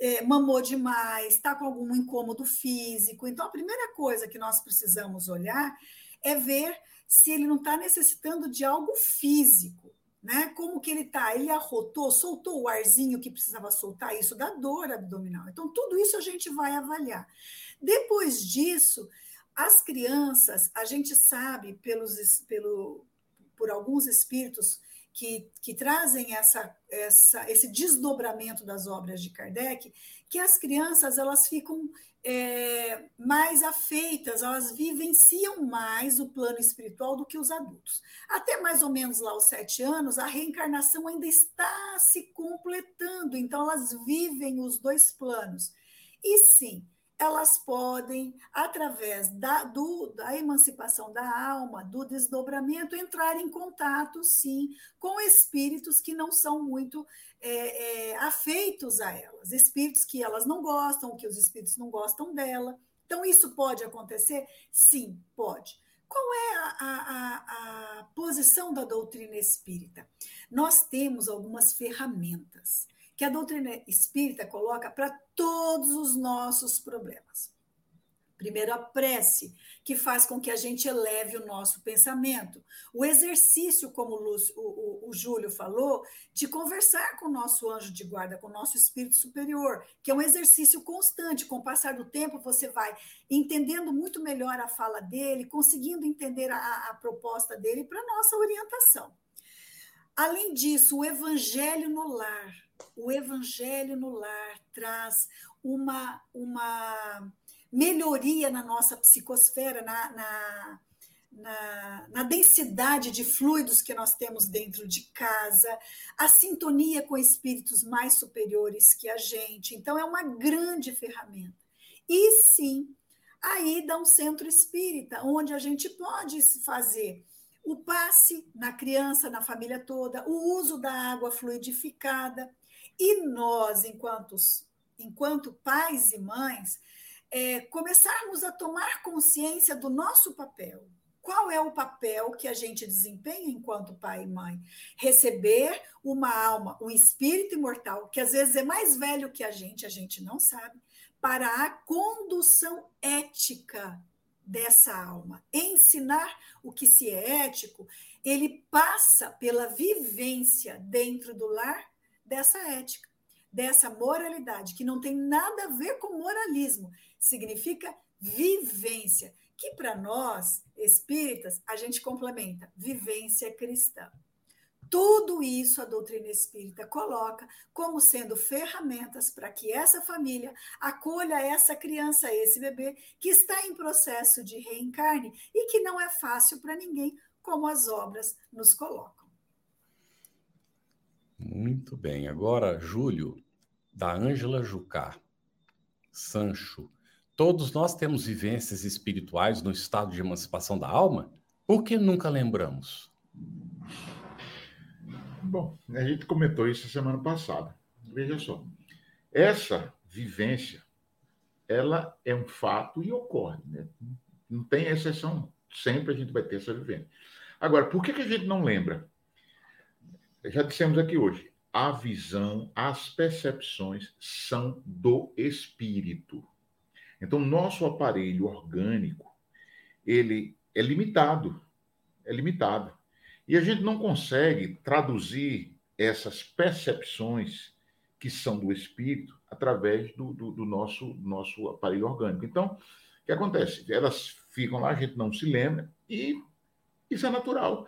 é, mamou demais, está com algum incômodo físico. Então, a primeira coisa que nós precisamos olhar é ver se ele não está necessitando de algo físico. Né? Como que ele está? Ele arrotou, soltou o arzinho que precisava soltar, isso dá dor abdominal. Então, tudo isso a gente vai avaliar. Depois disso, as crianças, a gente sabe pelos, pelo, por alguns espíritos que, que trazem essa, essa, esse desdobramento das obras de Kardec, que as crianças elas ficam é, mais afeitas, elas vivenciam mais o plano espiritual do que os adultos. Até mais ou menos lá aos sete anos, a reencarnação ainda está se completando, então elas vivem os dois planos. E sim, elas podem, através da, do, da emancipação da alma, do desdobramento, entrar em contato, sim, com espíritos que não são muito é, é, afeitos a elas, espíritos que elas não gostam, que os espíritos não gostam dela. Então, isso pode acontecer? Sim, pode. Qual é a, a, a posição da doutrina espírita? Nós temos algumas ferramentas que a doutrina espírita coloca para todos os nossos problemas. Primeiro, a prece, que faz com que a gente eleve o nosso pensamento. O exercício, como o, Lúcio, o, o, o, Júlio falou, de conversar com o nosso anjo de guarda, com o nosso espírito superior, que é um exercício constante. Com o passar do tempo, você vai entendendo muito melhor a fala dele, conseguindo entender a, a proposta dele para nossa orientação. Além disso, o evangelho no lar o evangelho no lar traz uma, uma melhoria na nossa psicosfera, na, na, na, na, densidade de fluidos que nós temos dentro de casa, a sintonia com espíritos mais superiores que a gente. Então, é uma grande ferramenta. E sim, aí dá um centro espírita, onde a gente pode fazer o passe na criança, na família toda, o uso da água fluidificada, e nós, enquanto, enquanto pais e mães, é, começarmos a tomar consciência do nosso papel. Qual é o papel que a gente desempenha enquanto pai e mãe? Receber uma alma, um espírito imortal, que às vezes é mais velho que a gente, a gente não sabe, para a condução ética dessa alma. Ensinar o que se é ético, ele passa pela vivência dentro do lar dessa ética, dessa moralidade, que não tem nada a ver com moralismo, significa vivência, que para nós, espíritas, a gente complementa, vivência cristã. Tudo isso a doutrina espírita coloca como sendo ferramentas para que essa família acolha essa criança, esse bebê, que está em processo de reencarne e que não é fácil para ninguém, como as obras nos colocam. Muito bem. Agora, Júlio, da Ângela Jucá, Sancho. Todos nós temos vivências espirituais no estado de emancipação da alma? Por que nunca lembramos? Bom, a gente comentou isso semana passada. Veja só. Essa vivência, ela é um fato e ocorre. Né? Não tem exceção. Sempre a gente vai ter essa vivência. Agora, por que, que a gente não lembra? Já dissemos aqui hoje. A visão, as percepções são do espírito. Então, nosso aparelho orgânico, ele é limitado. É limitado. E a gente não consegue traduzir essas percepções que são do espírito através do, do, do nosso, nosso aparelho orgânico. Então, o que acontece? Elas ficam lá, a gente não se lembra, e isso é natural.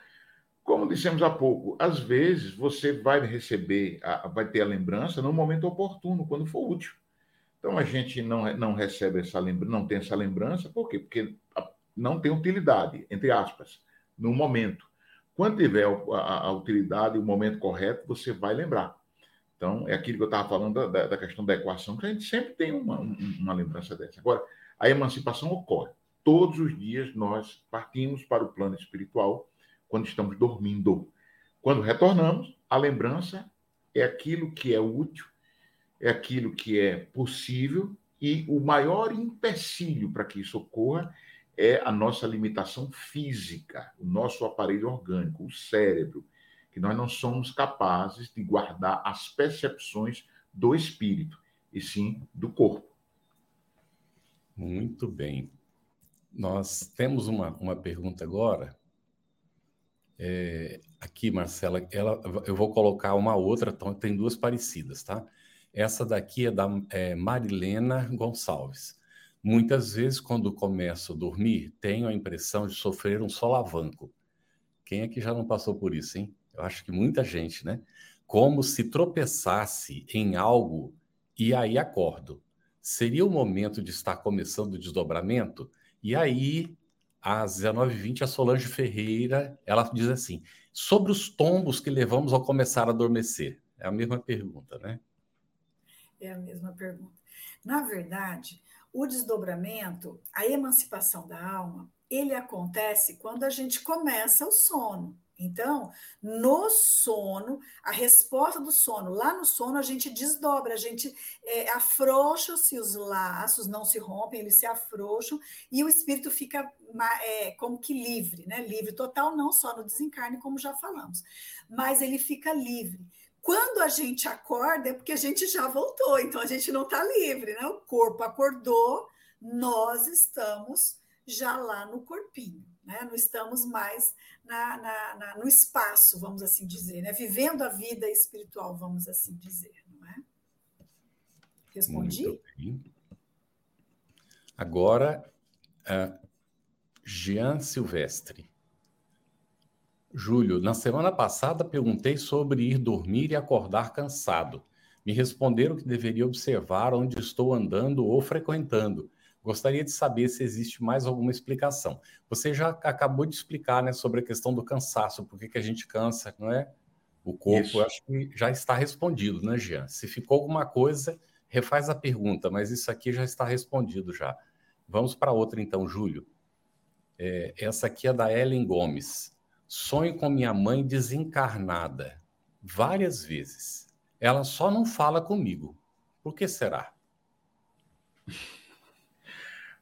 Como dissemos há pouco, às vezes você vai receber, a, vai ter a lembrança no momento oportuno, quando for útil. Então a gente não, não recebe essa lembrança, não tem essa lembrança, por quê? Porque não tem utilidade, entre aspas, no momento. Quando tiver a, a utilidade e o momento correto, você vai lembrar. Então, é aquilo que eu estava falando da, da, questão da equação, que a gente sempre tem uma, uma lembrança dessa. Agora, a emancipação ocorre. Todos os dias nós partimos para o plano espiritual quando estamos dormindo. Quando retornamos, a lembrança é aquilo que é útil, é aquilo que é possível, e o maior empecilho para que isso ocorra é a nossa limitação física, o nosso aparelho orgânico, o cérebro, que nós não somos capazes de guardar as percepções do espírito, e sim do corpo. Muito bem. Nós temos uma, uma pergunta agora. É, aqui, Marcela, ela, eu vou colocar uma outra, então tem duas parecidas, tá? Essa daqui é da é, Marilena Gonçalves. Muitas vezes, quando começo a dormir, tenho a impressão de sofrer um solavanco. Quem é que já não passou por isso, hein? Eu acho que muita gente, né? Como se tropeçasse em algo e aí acordo. Seria o momento de estar começando o desdobramento? E aí, às 19h20, a Solange Ferreira, ela diz assim, sobre os tombos que levamos ao começar a adormecer. É a mesma pergunta, né? É a mesma pergunta. Na verdade, o desdobramento, a emancipação da alma, ele acontece quando a gente começa o sono. Então, no sono, a resposta do sono, lá no sono, a gente desdobra, a gente é, afrouxa-se os laços, não se rompem, eles se afrouxam, e o espírito fica é, como que livre, né? Livre total, não só no desencarne, como já falamos, mas ele fica livre. Quando a gente acorda, é porque a gente já voltou, então a gente não está livre, né? O corpo acordou, nós estamos já lá no corpinho, né? Não estamos mais na, na, na, no espaço, vamos assim dizer, né? Vivendo a vida espiritual, vamos assim dizer, não é? Respondi? Agora, uh, Jean Silvestre. Júlio, na semana passada perguntei sobre ir dormir e acordar cansado. Me responderam que deveria observar onde estou andando ou frequentando. Gostaria de saber se existe mais alguma explicação. Você já acabou de explicar né, sobre a questão do cansaço, por que a gente cansa, não é? O corpo, acho que já está respondido, né, Jean? Se ficou alguma coisa, refaz a pergunta, mas isso aqui já está respondido já. Vamos para outra então, Júlio. É, essa aqui é da Ellen Gomes. Sonho com minha mãe desencarnada várias vezes. Ela só não fala comigo. Por que será? [laughs]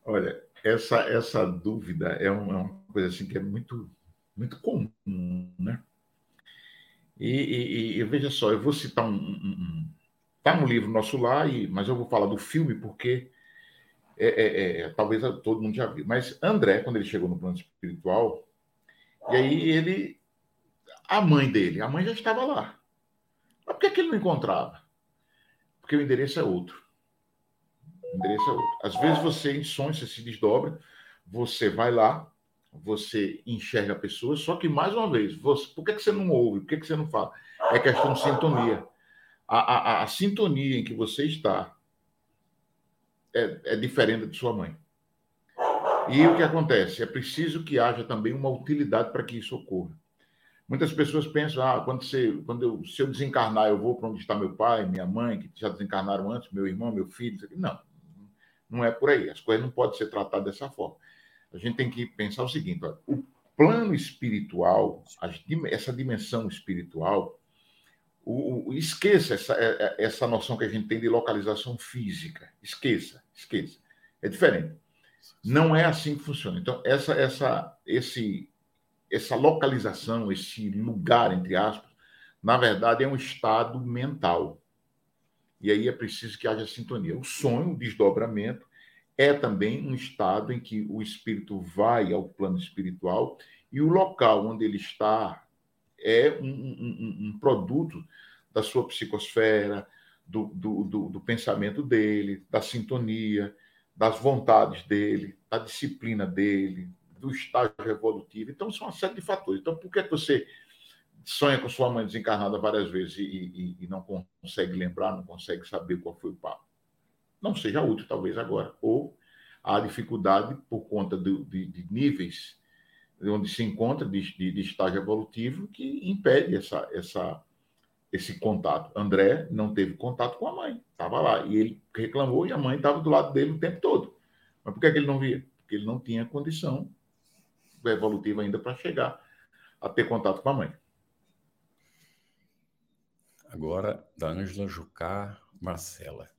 Olha, essa essa dúvida é uma, é uma coisa assim que é muito muito comum, né? E, e, e veja só, eu vou citar um, um, tá no livro nosso lá, e, mas eu vou falar do filme porque é, é, é, talvez todo mundo já viu. Mas André, quando ele chegou no plano espiritual, e aí ele. A mãe dele, a mãe já estava lá. Mas por que, que ele não encontrava? Porque o endereço é outro. Endereço é outro. Às vezes você, em sonhos, você se desdobra, você vai lá, você enxerga pessoas, só que, mais uma vez, você, por que, que você não ouve? Por que, que você não fala? É questão de sintonia. A, a, a sintonia em que você está é, é diferente de sua mãe. E o que acontece? É preciso que haja também uma utilidade para que isso ocorra. Muitas pessoas pensam, ah, quando, você, quando eu, se eu desencarnar, eu vou para onde está meu pai, minha mãe, que já desencarnaram antes, meu irmão, meu filho. Não, não é por aí. As coisas não podem ser tratadas dessa forma. A gente tem que pensar o seguinte: o plano espiritual, essa dimensão espiritual, o, o, esqueça essa, é, é, essa noção que a gente tem de localização física. Esqueça, esqueça. É diferente. Não é assim que funciona. Então, essa, essa, esse, essa localização, esse lugar, entre aspas, na verdade é um estado mental. E aí é preciso que haja sintonia. O sonho, o desdobramento, é também um estado em que o espírito vai ao plano espiritual e o local onde ele está é um, um, um produto da sua psicosfera, do, do, do, do, pensamento dele, da sintonia, das vontades dele, da disciplina dele, do estágio evolutivo. Então, são uma série de fatores. Então, por que você sonha com sua mãe desencarnada várias vezes e, e, e não consegue lembrar, não consegue saber qual foi o papo? Não seja útil, talvez, agora. Ou há dificuldade por conta de, de, níveis onde se encontra de, de, de, estágio evolutivo que impede essa, essa, esse contato. André não teve contato com a mãe, estava lá, e ele reclamou e a mãe estava do lado dele o tempo todo. Mas por que, é que ele não via? Porque ele não tinha condição evolutiva ainda para chegar a ter contato com a mãe. Agora, da Ângela Jucá Marcela.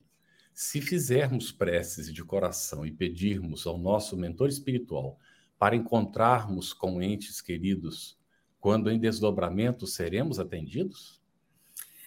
Se fizermos preces de coração e pedirmos ao nosso mentor espiritual para encontrarmos com entes queridos, quando em desdobramento seremos atendidos?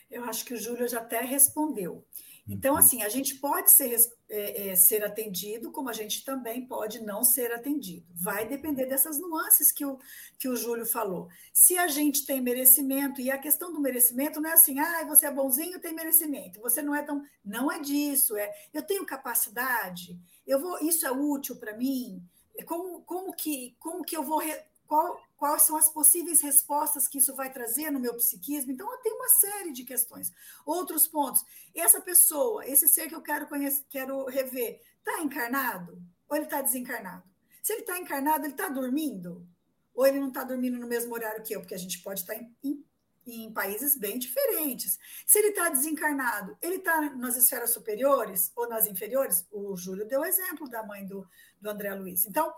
Eu acho que o Júlio já até respondeu. Então, uhum. assim, a gente pode ser, é, é, ser atendido, como a gente também pode não ser atendido. Vai depender dessas nuances que o, que o Júlio falou. Se a gente tem merecimento, e a questão do merecimento não é assim, ah, você é bonzinho, tem merecimento. Você não é tão. Não é disso, é eu tenho capacidade, eu vou, isso é útil para mim. Como, como, que, como que eu vou. Qual, quais são as possíveis respostas que isso vai trazer no meu psiquismo. Então, tem uma série de questões. Outros pontos. Essa pessoa, esse ser que eu quero conhecer, quero rever, está encarnado ou ele está desencarnado? Se ele está encarnado, ele está dormindo? Ou ele não está dormindo no mesmo horário que eu? Porque a gente pode estar tá em, em, em países bem diferentes. Se ele está desencarnado, ele está nas esferas superiores ou nas inferiores? O Júlio deu exemplo da mãe do, do André Luiz. Então,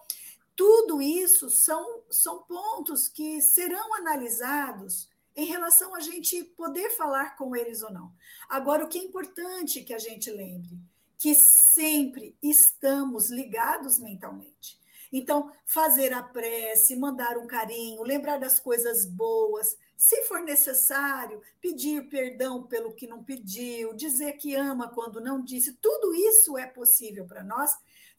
tudo isso são, são pontos que serão analisados em relação a gente poder falar com eles ou não. Agora, o que é importante que a gente lembre, que sempre estamos ligados mentalmente. Então, fazer a prece, mandar um carinho, lembrar das coisas boas, se for necessário, pedir perdão pelo que não pediu, dizer que ama quando não disse, tudo isso é possível para nós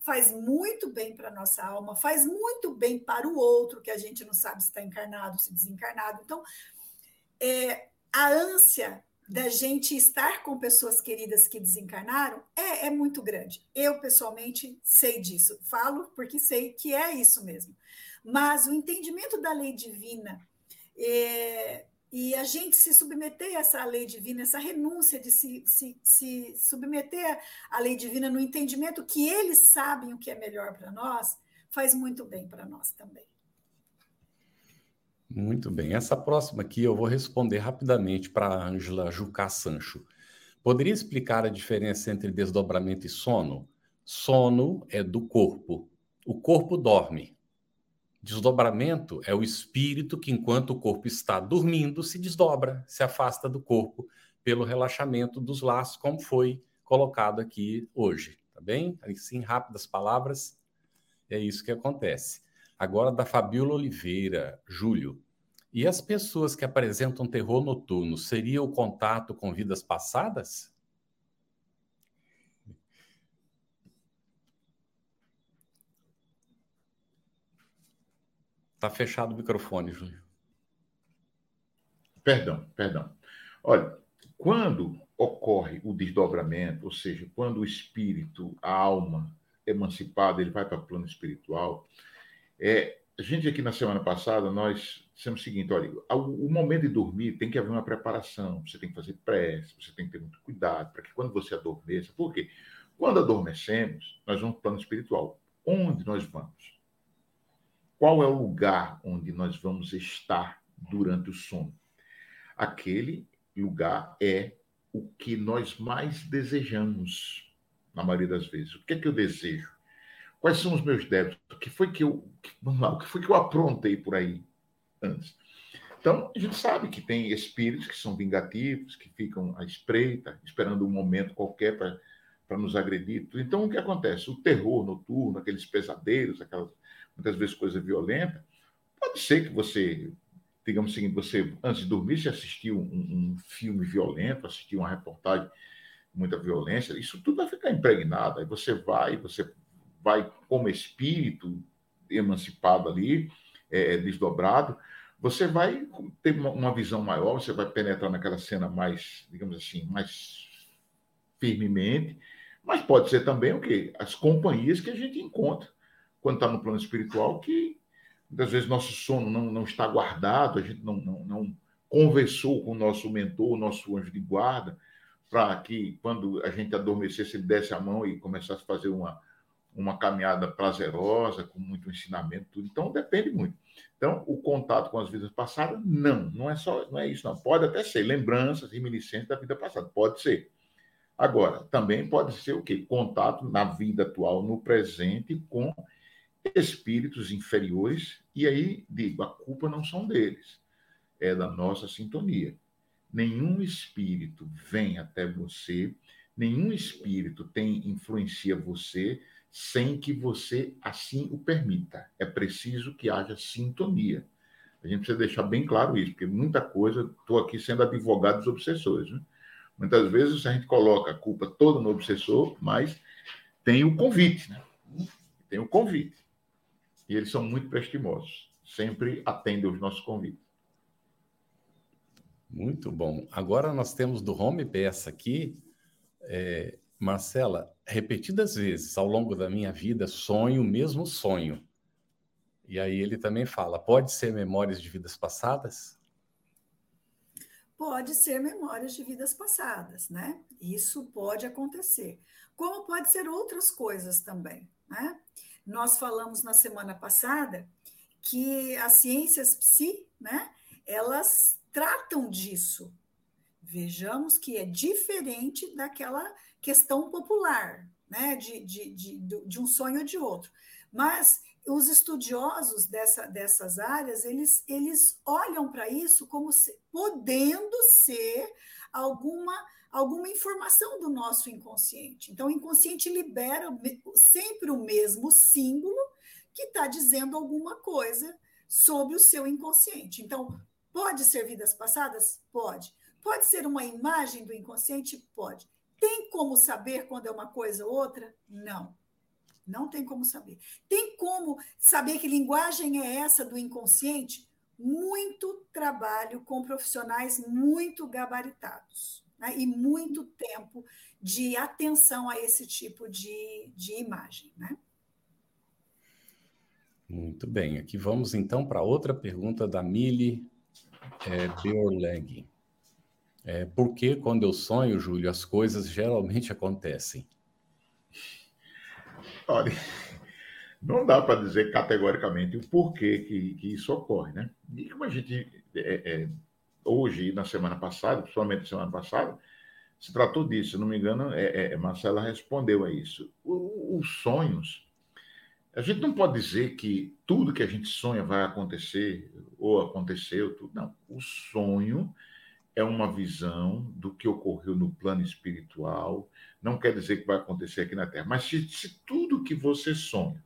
faz muito bem para a nossa alma, faz muito bem para o outro, que a gente não sabe se está encarnado, se desencarnado. Então, é, a ânsia da gente estar com pessoas queridas que desencarnaram é, é muito grande. Eu, pessoalmente, sei disso. Falo porque sei que é isso mesmo. Mas o entendimento da lei divina é, e a gente se submeter a essa lei divina, essa renúncia de se, se, se submeter à lei divina no entendimento que eles sabem o que é melhor para nós, faz muito bem para nós também. Muito bem. Essa próxima aqui eu vou responder rapidamente para a Ângela Jucá Sancho. Poderia explicar a diferença entre desdobramento e sono? Sono é do corpo. O corpo dorme. Desdobramento é o espírito que, enquanto o corpo está dormindo, se desdobra, se afasta do corpo pelo relaxamento dos laços, como foi colocado aqui hoje, tá bem? Assim, rápidas palavras, é isso que acontece. Agora, da Fabiola Oliveira, Júlio. E as pessoas que apresentam terror noturno, seria o contato com vidas passadas? Está fechado o microfone, Júlio. Perdão, perdão. Olha, quando ocorre o desdobramento, ou seja, quando o espírito, a alma emancipada, ele vai para o plano espiritual, é, a gente aqui na semana passada, nós dissemos o seguinte: olha, o momento de dormir tem que haver uma preparação, você tem que fazer prece, você tem que ter muito cuidado para que quando você adormeça, por quê? Quando adormecemos, nós vamos para o plano espiritual. Onde nós vamos? Qual é o lugar onde nós vamos estar durante o sono? Aquele lugar é o que nós mais desejamos, na maioria das vezes. O que é que eu desejo? Quais são os meus débitos? O que foi que eu, vamos lá, o que foi que eu aprontei por aí antes? Então, a gente sabe que tem espíritos que são vingativos, que ficam à espreita, esperando um momento qualquer para nos agredir. Então, o que acontece? O terror noturno, aqueles pesadelos, aquelas muitas vezes coisa violenta, pode ser que você, digamos assim, você antes de dormir, se assistiu um, um filme violento, assistiu uma reportagem muita violência, isso tudo vai ficar impregnado. Aí você vai, você vai como espírito emancipado ali, é, é, desdobrado, você vai ter uma visão maior, você vai penetrar naquela cena mais, digamos assim, mais firmemente, mas pode ser também o quê? As companhias que a gente encontra quando está no plano espiritual, que muitas vezes nosso sono não, não está guardado, a gente não, não, não conversou com o nosso mentor, o nosso anjo de guarda, para que quando a gente adormecesse, ele desse a mão e começasse a fazer uma, uma caminhada prazerosa, com muito ensinamento, tudo. Então, depende muito. Então, o contato com as vidas passadas, não, não é só, não é isso, não. Pode até ser lembranças, reminiscências da vida passada, pode ser. Agora, também pode ser o quê? Contato na vida atual, no presente, com espíritos inferiores, e aí digo, a culpa não são deles, é da nossa sintonia. Nenhum espírito vem até você, nenhum espírito tem influencia você sem que você assim o permita. É preciso que haja sintonia. A gente precisa deixar bem claro isso, porque muita coisa, estou aqui sendo advogado dos obsessores. Né? Muitas vezes a gente coloca a culpa toda no obsessor, mas tem o convite, né? Tem o convite. E eles são muito prestimosos, sempre atendem os nossos convites. Muito bom. Agora nós temos do Home Peça aqui, é, Marcela, repetidas vezes ao longo da minha vida, sonho o mesmo sonho. E aí ele também fala: pode ser memórias de vidas passadas? Pode ser memórias de vidas passadas, né? Isso pode acontecer. Como pode ser outras coisas também, né? Nós falamos na semana passada que as ciências psi, né? Elas tratam disso, Vejamos que é diferente daquela questão popular, né, de, de, de, de um sonho ou de outro. Mas os estudiosos dessa, dessas áreas, eles, eles olham para isso como se, podendo ser alguma, alguma informação do nosso inconsciente. Então, o inconsciente libera sempre o mesmo símbolo que está dizendo alguma coisa sobre o seu inconsciente. Então, pode ser vidas passadas? Pode. Pode ser uma imagem do inconsciente? Pode. Tem como saber quando é uma coisa ou outra? Não. Não tem como saber. Tem como saber que linguagem é essa do inconsciente? Muito trabalho com profissionais muito gabaritados né? e muito tempo de atenção a esse tipo de, de imagem. Né? Muito bem. Aqui vamos então para outra pergunta da Mili é, Beorleg. É, porque quando eu sonho, Júlio, as coisas geralmente acontecem? Olha, não dá para dizer categoricamente o porquê que, que, isso ocorre, né? E como a gente, é, é, hoje na semana passada, principalmente na semana passada, se tratou disso, se não me engano, é, é, Marcela respondeu a isso. O, os sonhos, a gente não pode dizer que tudo que a gente sonha vai acontecer, ou aconteceu, tudo. Não. O sonho é uma visão do que ocorreu no plano espiritual. Não quer dizer que vai acontecer aqui na Terra, mas se, se tudo que você sonha,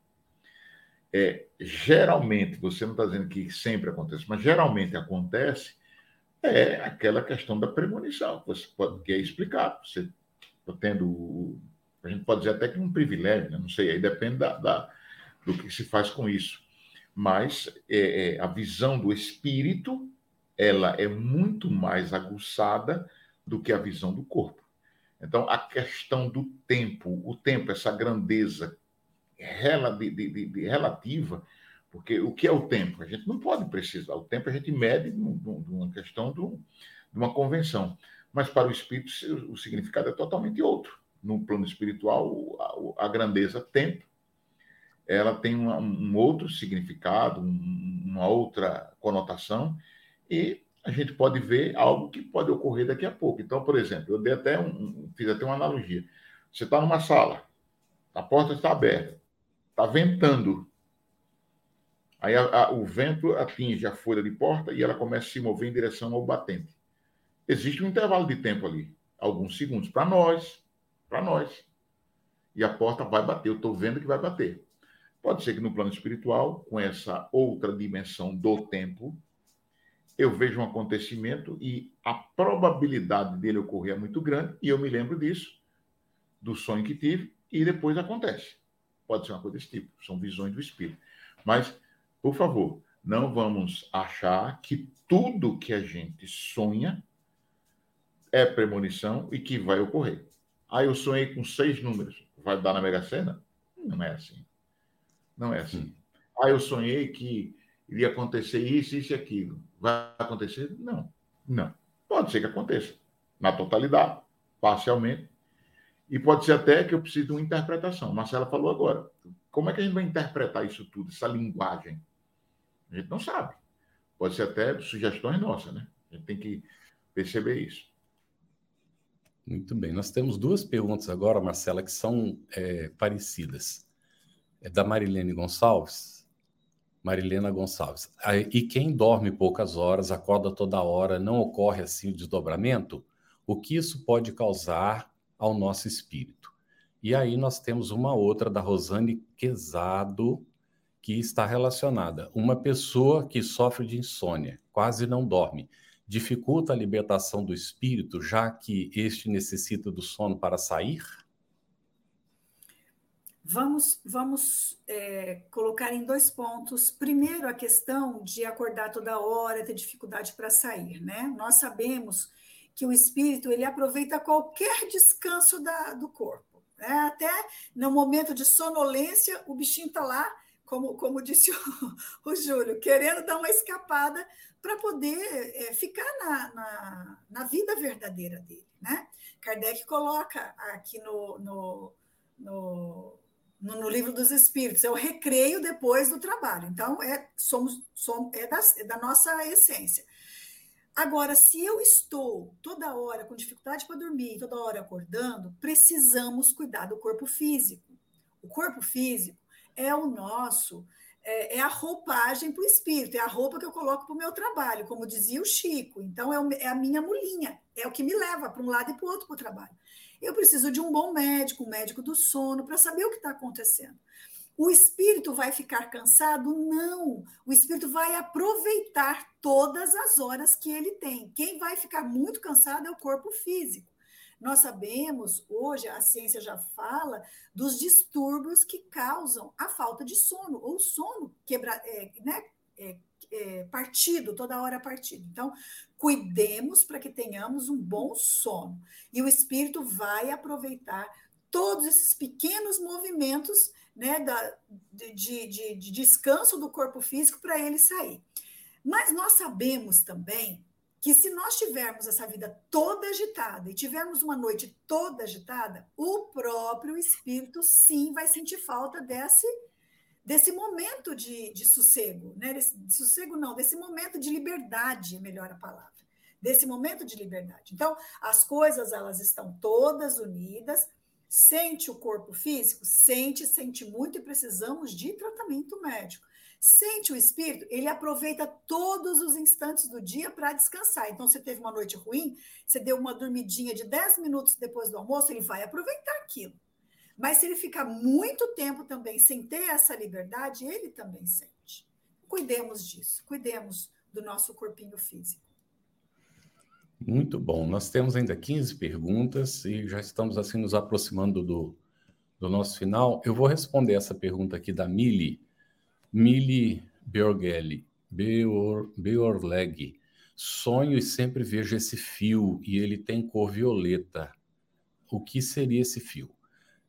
é, geralmente, você não está dizendo que sempre acontece, mas geralmente acontece, é aquela questão da premonição, você pode, que é explicado. Você está tendo, a gente pode dizer até que um privilégio, né? não sei, aí depende da, da, do que se faz com isso. Mas é, é, a visão do espírito ela é muito mais aguçada do que a visão do corpo. Então, a questão do tempo, o tempo, essa grandeza relativa, Porque o que é o tempo? A gente não pode precisar. O tempo a gente mede numa questão de uma convenção. Mas para o espírito, o significado é totalmente outro. No plano espiritual, a, grandeza tempo, ela tem uma, um outro significado, uma outra conotação, e a gente pode ver algo que pode ocorrer daqui a pouco. Então, por exemplo, eu dei até um, fiz até uma analogia. Você está numa sala, a porta está aberta, está ventando. Aí a, a, o vento atinge a folha de porta e ela começa a se mover em direção ao batente. Existe um intervalo de tempo ali, alguns segundos, para nós, para nós. E a porta vai bater, eu estou vendo que vai bater. Pode ser que no plano espiritual, com essa outra dimensão do tempo, eu vejo um acontecimento e a probabilidade dele ocorrer é muito grande, e eu me lembro disso, do sonho que tive, e depois acontece. Pode ser uma coisa desse tipo, são visões do espírito. Mas, por favor, não vamos achar que tudo que a gente sonha é premonição e que vai ocorrer. Ah, eu sonhei com seis números, vai dar na Mega Sena? Não é assim. Não é assim. Ah, eu sonhei que iria acontecer isso, isso e aquilo. Vai acontecer? Não. Não. Pode ser que aconteça. Na totalidade, parcialmente. E pode ser até que eu precise de uma interpretação. Marcela falou agora. Como é que a gente vai interpretar isso tudo, essa linguagem? A gente não sabe. Pode ser até sugestões nossas, né? A gente tem que perceber isso. Muito bem. Nós temos duas perguntas agora, Marcela, que são é, parecidas. É da Marilene Gonçalves. Marilena Gonçalves. E quem dorme poucas horas, acorda toda hora, não ocorre assim o desdobramento? O que isso pode causar ao nosso espírito? E aí nós temos uma outra da Rosane Quezado, que está relacionada. Uma pessoa que sofre de insônia, quase não dorme, dificulta a libertação do espírito, já que este necessita do sono para sair? Vamos, vamos é, colocar em dois pontos. Primeiro, a questão de acordar toda hora, ter dificuldade para sair, né? Nós sabemos que o espírito ele aproveita qualquer descanso da, do corpo. Né? Até no momento de sonolência, o bichinho está lá, como, como disse o, [laughs] o Júlio, querendo dar uma escapada para poder é, ficar na, na, na, vida verdadeira dele. Né? Kardec coloca aqui no, no, no no, no, livro dos Espíritos, é o recreio depois do trabalho. Então, é, somos, somos, é, é da nossa essência. Agora, se eu estou toda hora com dificuldade para dormir, toda hora acordando, precisamos cuidar do corpo físico. O corpo físico é o nosso, é, é a roupagem para o espírito, é a roupa que eu coloco para o meu trabalho, como dizia o Chico. Então, é, o, é a minha mulinha, é o que me leva para um lado e para o outro para o trabalho. Eu preciso de um bom médico, um médico do sono, para saber o que está acontecendo. O espírito vai ficar cansado? Não. O espírito vai aproveitar todas as horas que ele tem. Quem vai ficar muito cansado é o corpo físico. Nós sabemos, hoje a ciência já fala dos distúrbios que causam a falta de sono, ou sono quebra, é, né, é, é, partido, toda hora partido. Então, cuidemos para que tenhamos um bom sono. E o espírito vai aproveitar todos esses pequenos movimentos né, da, de, de, de descanso do corpo físico para ele sair. Mas nós sabemos também que se nós tivermos essa vida toda agitada e tivermos uma noite toda agitada, o próprio espírito sim vai sentir falta desse desse momento de, de sossego, né? De sossego não, desse momento de liberdade, é melhor a palavra, desse momento de liberdade. Então, as coisas elas estão todas unidas. Sente o corpo físico? Sente, sente muito e precisamos de tratamento médico. Sente o espírito? Ele aproveita todos os instantes do dia para descansar. Então, você teve uma noite ruim, você deu uma dormidinha de 10 minutos depois do almoço, ele vai aproveitar aquilo. Mas se ele ficar muito tempo também sem ter essa liberdade, ele também sente. Cuidemos disso, cuidemos do nosso corpinho físico. Muito bom. Nós temos ainda 15 perguntas e já estamos assim nos aproximando do, do nosso final. Eu vou responder essa pergunta aqui da Mili. Mili Beorgelli, Beor, Beorleg. Sonho e sempre vejo esse fio e ele tem cor violeta. O que seria esse fio?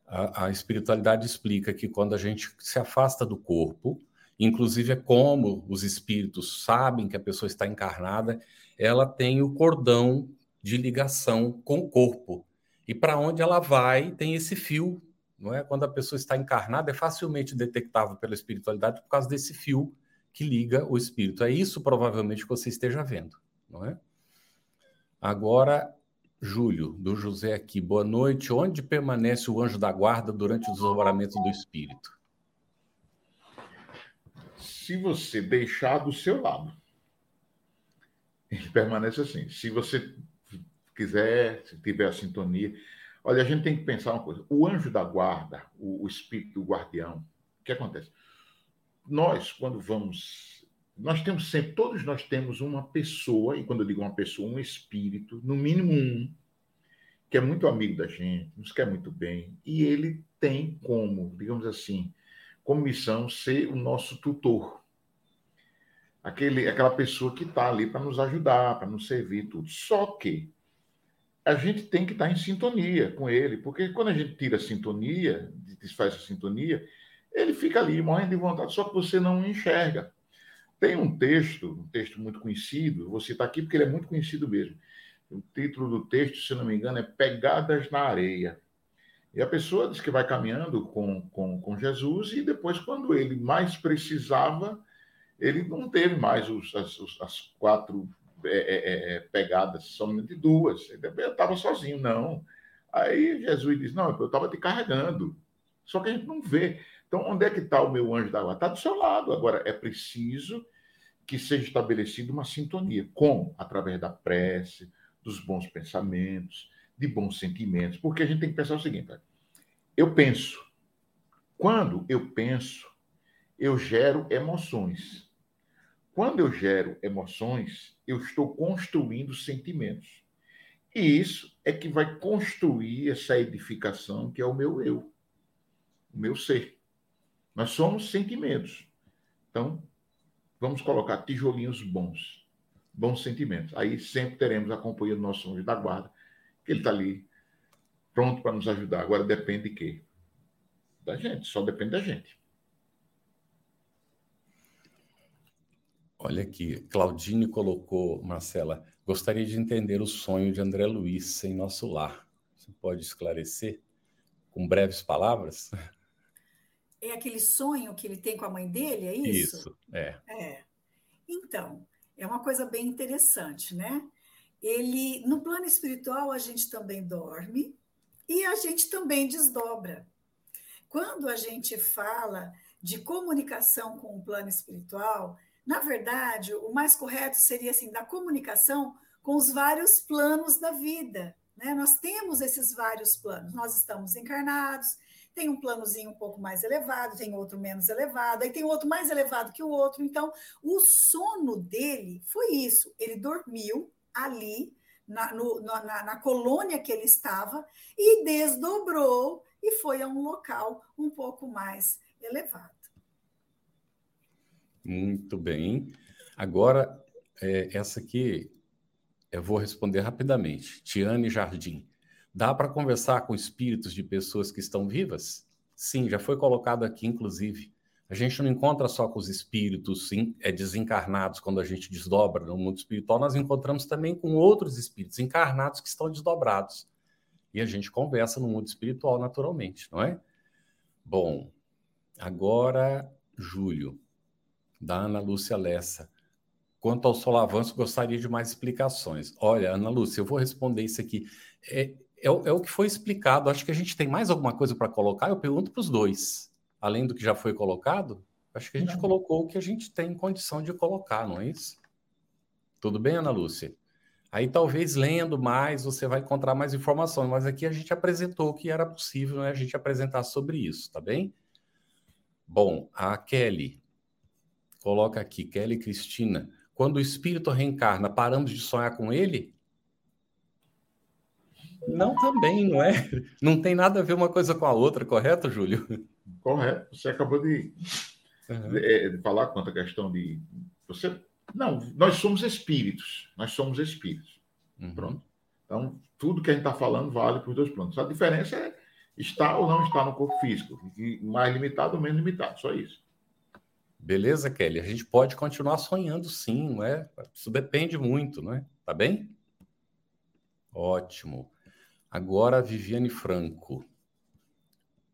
A, a espiritualidade explica que quando a gente se afasta do corpo Inclusive, é como os espíritos sabem que a pessoa está encarnada, ela tem o cordão de ligação com o corpo. E para onde ela vai, tem esse fio, não é? Quando a pessoa está encarnada, é facilmente detectável pela espiritualidade por causa desse fio que liga o espírito. É isso provavelmente que você esteja vendo, não é? Agora, Júlio, do José aqui. Boa noite. Onde permanece o anjo da guarda durante o desdobramento do espírito? Se você deixar do seu lado, ele permanece assim. Se você quiser, se tiver a sintonia. Olha, a gente tem que pensar uma coisa. O anjo da guarda, o, o espírito do guardião, o que acontece? nós, quando vamos. Nós temos sempre, todos nós temos uma pessoa, e quando eu digo uma pessoa, um espírito, no mínimo um, que é muito amigo da gente, nos quer muito bem, e ele tem como, digamos assim, como missão ser o nosso tutor. Aquele, aquela pessoa que está ali para nos ajudar, para nos servir, tudo. Só que a gente tem que estar em sintonia com ele, porque quando a gente tira a sintonia, desfaz a sintonia, ele fica ali morrendo de vontade, só que você não enxerga. Tem um texto, um texto muito conhecido, vou citar aqui porque ele é muito conhecido mesmo. O título do texto, se não me engano, é Pegadas na Areia. E a pessoa diz que vai caminhando com, com, com Jesus e depois, quando ele mais precisava, ele não teve mais os, as, as quatro é, é, é, é, pegadas, somente duas. Ele estava sozinho, não. Aí Jesus diz: Não, eu estava te carregando. Só que a gente não vê. Então, onde é que está o meu anjo da guarda? Está do seu lado. Agora, é preciso que seja estabelecida uma sintonia. Como? Através da prece, dos bons pensamentos, de bons sentimentos. Porque a gente tem que pensar o seguinte: eu penso. Quando eu penso, eu gero emoções. Quando eu gero emoções, eu estou construindo sentimentos. E isso é que vai construir essa edificação que é o meu eu, o meu ser. Nós somos sentimentos. Então, vamos colocar tijolinhos bons, bons sentimentos. Aí sempre teremos a companhia do nosso anjo da guarda, que ele está ali, pronto para nos ajudar. Agora depende de quê? Da gente, só depende da gente. Olha aqui, Claudine colocou, Marcela, gostaria de entender o sonho de André Luiz em nosso lar. Você pode esclarecer com breves palavras? É aquele sonho que ele tem com a mãe dele, é isso? Isso, é. É. Então, é uma coisa bem interessante, né? Ele, no plano espiritual, a gente também dorme e a gente também desdobra. Quando a gente fala de comunicação com o plano espiritual, na verdade, o mais correto seria assim, da comunicação com os vários planos da vida. Né? Nós temos esses vários planos. Nós estamos encarnados, tem um planozinho um pouco mais elevado, tem outro menos elevado, aí tem outro mais elevado que o outro. Então, o sono dele foi isso. Ele dormiu ali, na, no, na, na colônia que ele estava, e desdobrou e foi a um local um pouco mais elevado. Muito bem. Agora, é, essa aqui eu vou responder rapidamente. Tiane Jardim. Dá para conversar com espíritos de pessoas que estão vivas? Sim, já foi colocado aqui, inclusive. A gente não encontra só com os espíritos sim, é, desencarnados quando a gente desdobra no mundo espiritual, nós encontramos também com outros espíritos encarnados que estão desdobrados. E a gente conversa no mundo espiritual naturalmente, não é? Bom, agora, Júlio, da Ana Lúcia Lessa. Quanto ao solavanço, gostaria de mais explicações. Olha, Ana Lúcia, eu vou responder isso aqui. É, é, é o que foi explicado. Acho que a gente tem mais alguma coisa para colocar. Eu pergunto para os dois. Além do que já foi colocado, acho que a gente não. colocou o que a gente tem condição de colocar, não é isso? Tudo bem, Ana Lúcia? Aí talvez lendo mais você vai encontrar mais informações, mas aqui a gente apresentou que era possível né, a gente apresentar sobre isso, tá bem? Bom, a Kelly coloca aqui, Kelly Cristina, quando o espírito reencarna, paramos de sonhar com ele? Não, também, não é? Não tem nada a ver uma coisa com a outra, correto, Júlio? Correto. Você acabou de, uhum. de, de falar quanto à questão de. Você. Não, nós somos espíritos. Nós somos espíritos. Uhum. Pronto. Então, tudo que a gente está falando vale para os dois planos. A diferença é estar ou não estar no corpo físico. Mais limitado ou menos limitado, só isso. Beleza, Kelly? A gente pode continuar sonhando sim, não é? Isso depende muito, não é? Tá bem? Ótimo. Agora, Viviane Franco.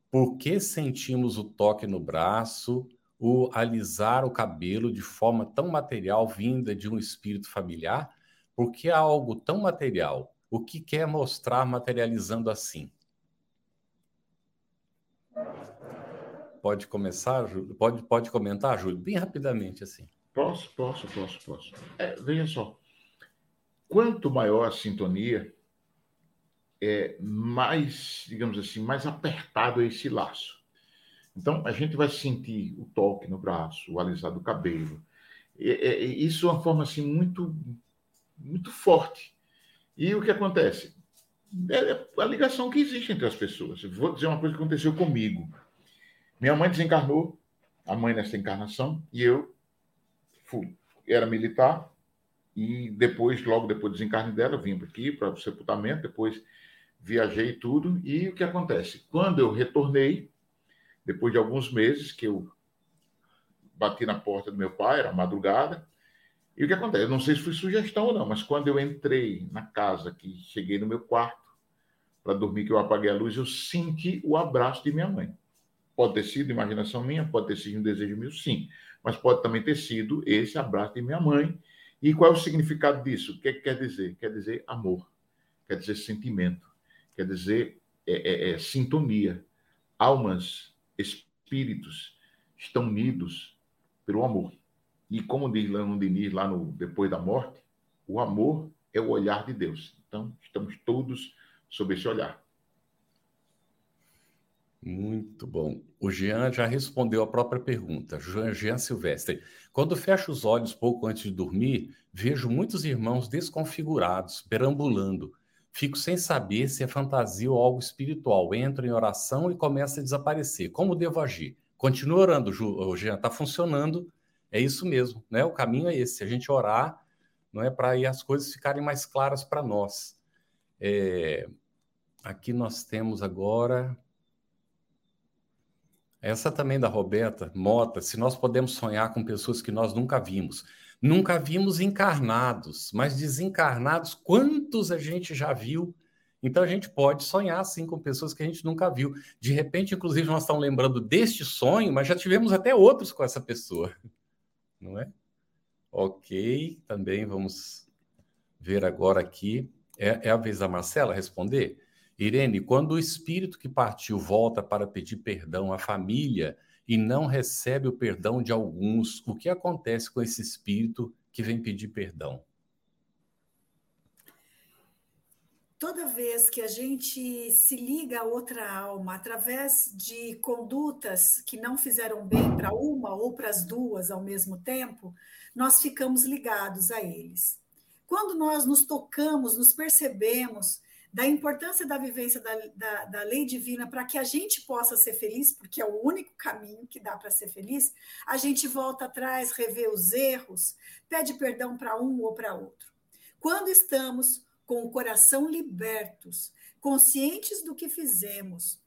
Por que sentimos o toque no braço, o alisar o cabelo de forma tão material vinda de um espírito familiar? Por que algo tão material? O que quer mostrar materializando assim? Pode começar, Júlio? Pode, pode comentar, Júlio? Bem rapidamente, assim. Posso, posso, posso, posso. É, veja só. Quanto maior a sintonia, é mais, digamos assim, mais apertado é esse laço. Então, a gente vai sentir o toque no braço, o alisar do cabelo. É, é, isso é uma forma assim muito, muito forte. E o que acontece? É a ligação que existe entre as pessoas. Vou dizer uma coisa que aconteceu comigo. Minha mãe desencarnou, a mãe nessa encarnação, e eu fui, era militar, e depois, logo depois do desencarne dela, vim aqui para o sepultamento, depois viajei tudo, e o que acontece? Quando eu retornei, depois de alguns meses que eu bati na porta do meu pai, era madrugada, e o que acontece? Eu não sei se foi sugestão ou não, mas quando eu entrei na casa, que cheguei no meu quarto para dormir, que eu apaguei a luz, eu senti o abraço de minha mãe. Pode ter sido imaginação minha, pode ter sido um desejo meu, sim. Mas pode também ter sido esse abraço de minha mãe. E qual é o significado disso? O que, é que quer dizer? Quer dizer amor, quer dizer sentimento, quer dizer é, é, é, sintonia. Almas, espíritos estão unidos pelo amor. E como diz Leon Denis lá no Depois da Morte, o amor é o olhar de Deus. Então, estamos todos sob esse olhar. Muito bom. O Jean já respondeu a própria pergunta. Jean, Silvestre. Quando fecho os olhos pouco antes de dormir, vejo muitos irmãos desconfigurados, perambulando. Fico sem saber se é fantasia ou algo espiritual. Entro em oração e começa a desaparecer. Como devo agir? Continua orando, Jean. Está funcionando. É isso mesmo, né? O caminho é esse. A gente orar, não é para as coisas ficarem mais claras para nós. É... Aqui nós temos agora essa também da Roberta Mota, se nós podemos sonhar com pessoas que nós nunca vimos. Nunca vimos encarnados, mas desencarnados, quantos a gente já viu? Então a gente pode sonhar sim com pessoas que a gente nunca viu. De repente, inclusive, nós estamos lembrando deste sonho, mas já tivemos até outros com essa pessoa, [laughs] não é? Ok, também vamos ver agora aqui. É, é a vez da Marcela responder? Irene, quando o espírito que partiu volta para pedir perdão à família e não recebe o perdão de alguns, o que acontece com esse espírito que vem pedir perdão? Toda vez que a gente se liga a outra alma através de condutas que não fizeram bem para uma ou para as duas ao mesmo tempo, nós ficamos ligados a eles. Quando nós nos tocamos, nos percebemos da importância da vivência da, da, da lei divina para que a gente possa ser feliz, porque é o único caminho que dá para ser feliz, a gente volta atrás, revê os erros, pede perdão para um ou para outro. Quando estamos com o coração libertos, conscientes do que fizemos,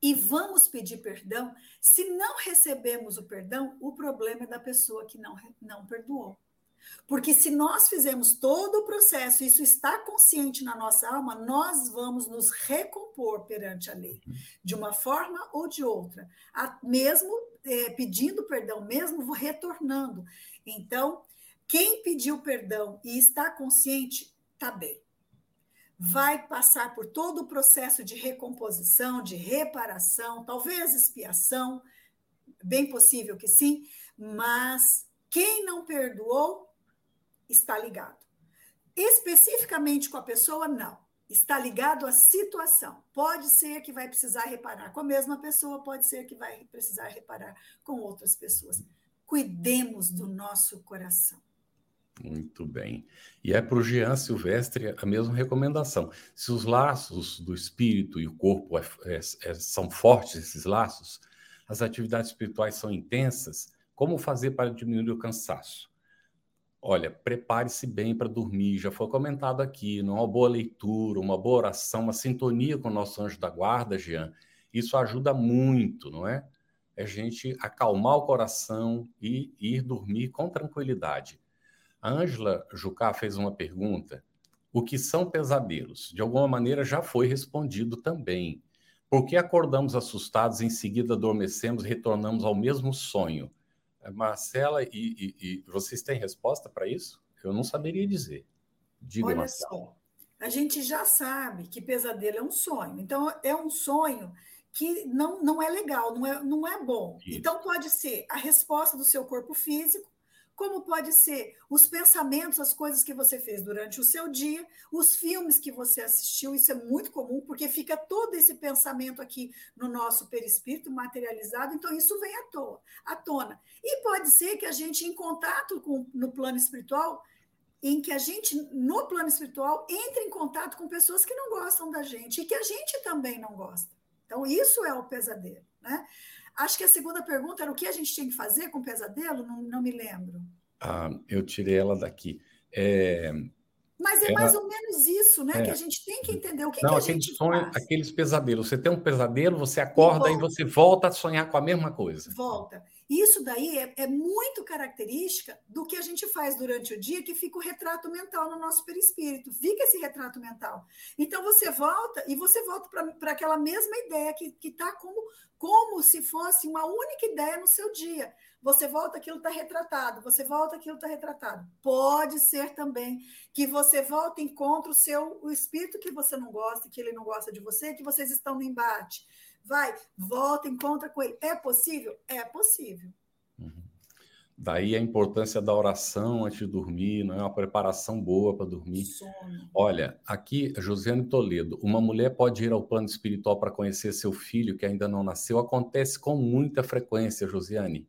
e vamos pedir perdão, se não recebemos o perdão, o problema é da pessoa que não, não perdoou. Porque se nós fizermos todo o processo, isso está consciente na nossa alma, nós vamos nos recompor perante a lei, de uma forma ou de outra, mesmo é, pedindo perdão, mesmo retornando. Então, quem pediu perdão e está consciente, está bem. Vai passar por todo o processo de recomposição, de reparação, talvez expiação, bem possível que sim, mas quem não perdoou está ligado. Especificamente com a pessoa, não. Está ligado à situação. Pode ser que vai precisar reparar com a mesma pessoa, pode ser que vai precisar reparar com outras pessoas. Cuidemos do nosso coração. Muito bem. E é para o Jean Silvestre a mesma recomendação. Se os laços do espírito e o corpo é, é, é, são fortes, esses laços, as atividades espirituais são intensas, como fazer para diminuir o cansaço? Olha, prepare-se bem para dormir, já foi comentado aqui, uma boa leitura, uma boa oração, uma sintonia com o nosso anjo da guarda, Jean, isso ajuda muito, não é? é a gente acalmar o coração e ir dormir com tranquilidade. A Ângela Jucá fez uma pergunta: o que são pesadelos? De alguma maneira já foi respondido também. Por que acordamos assustados, em seguida adormecemos e retornamos ao mesmo sonho? Marcela, e, e, e vocês têm resposta para isso? Eu não saberia dizer. Diga, Olha Marcela. só, a gente já sabe que pesadelo é um sonho. Então, é um sonho que não, não é legal, não é, não é bom. Isso. Então, pode ser a resposta do seu corpo físico, como pode ser os pensamentos, as coisas que você fez durante o seu dia, os filmes que você assistiu, isso é muito comum, porque fica todo esse pensamento aqui no nosso perispírito materializado, então isso vem à, toa, à tona. E pode ser que a gente, em contato com, no plano espiritual, em que a gente, no plano espiritual, entre em contato com pessoas que não gostam da gente e que a gente também não gosta. Então, isso é o pesadelo. Né? Acho que a segunda pergunta era o que a gente tinha que fazer com o pesadelo, não, não me lembro. Ah, eu tirei ela daqui. É, mas é mais ou menos isso, né? É. Que a gente tem que entender o que, Não, que a aquele gente sonho, faz. Aqueles pesadelos. Você tem um pesadelo, você acorda e, e você volta a sonhar com a mesma coisa. Volta. Isso daí é, é, muito característica do que a gente faz durante o dia, que fica o retrato mental no nosso perispírito. Fica esse retrato mental. Então você volta e você volta para aquela mesma ideia que está como, como se fosse uma única ideia no seu dia. Você volta, aquilo está retratado. Você volta, aquilo está retratado. Pode ser também que você volta e encontre o seu o espírito que você não gosta, que ele não gosta de você, que vocês estão no embate vai, volta, encontra com ele. É possível? É possível. Uhum. Daí a importância da oração antes de dormir, não é uma preparação boa para dormir. Sono. Olha, aqui, Josiane Toledo, uma mulher pode ir ao plano espiritual para conhecer seu filho que ainda não nasceu. Acontece com muita frequência, Josiane.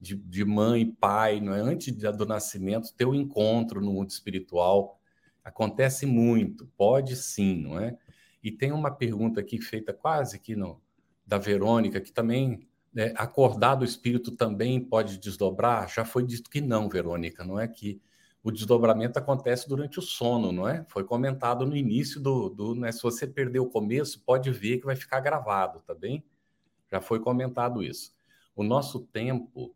De, de mãe e pai, não é? Antes do nascimento, ter o um encontro no mundo espiritual. Acontece muito, pode sim, não é? E tem uma pergunta aqui feita quase que no, da Verônica, que também né, acordar do espírito também pode desdobrar? Já foi dito que não, Verônica, não é que o desdobramento acontece durante o sono, não é? Foi comentado no início do, do né, se você perder o começo, pode ver que vai ficar gravado, tá bem? Já foi comentado isso. O nosso tempo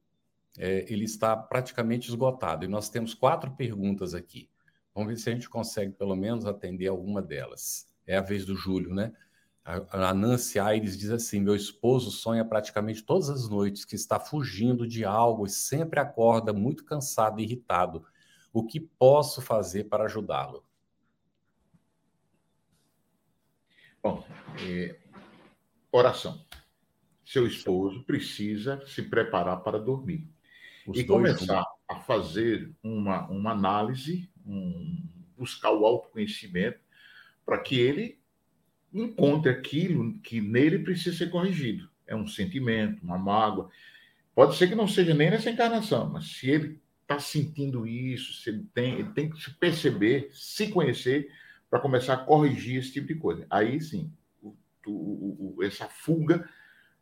é, ele está praticamente esgotado e nós temos quatro perguntas aqui. Vamos ver se a gente consegue pelo menos atender alguma delas é a vez do Júlio, né? A, Nancy Aires diz assim: meu esposo sonha praticamente todas as noites que está fugindo de algo e sempre acorda muito cansado e irritado. O que posso fazer para ajudá-lo? Bom, é, oração. Seu esposo precisa se preparar para dormir Os e começar a fazer uma, uma análise, um, buscar o autoconhecimento para que ele encontre aquilo que nele precisa ser corrigido. É um sentimento, uma mágoa. Pode ser que não seja nem nessa encarnação, mas se ele está sentindo isso, se ele tem, ele tem que se perceber, se conhecer, para começar a corrigir esse tipo de coisa. Aí sim, o, o, o, essa fuga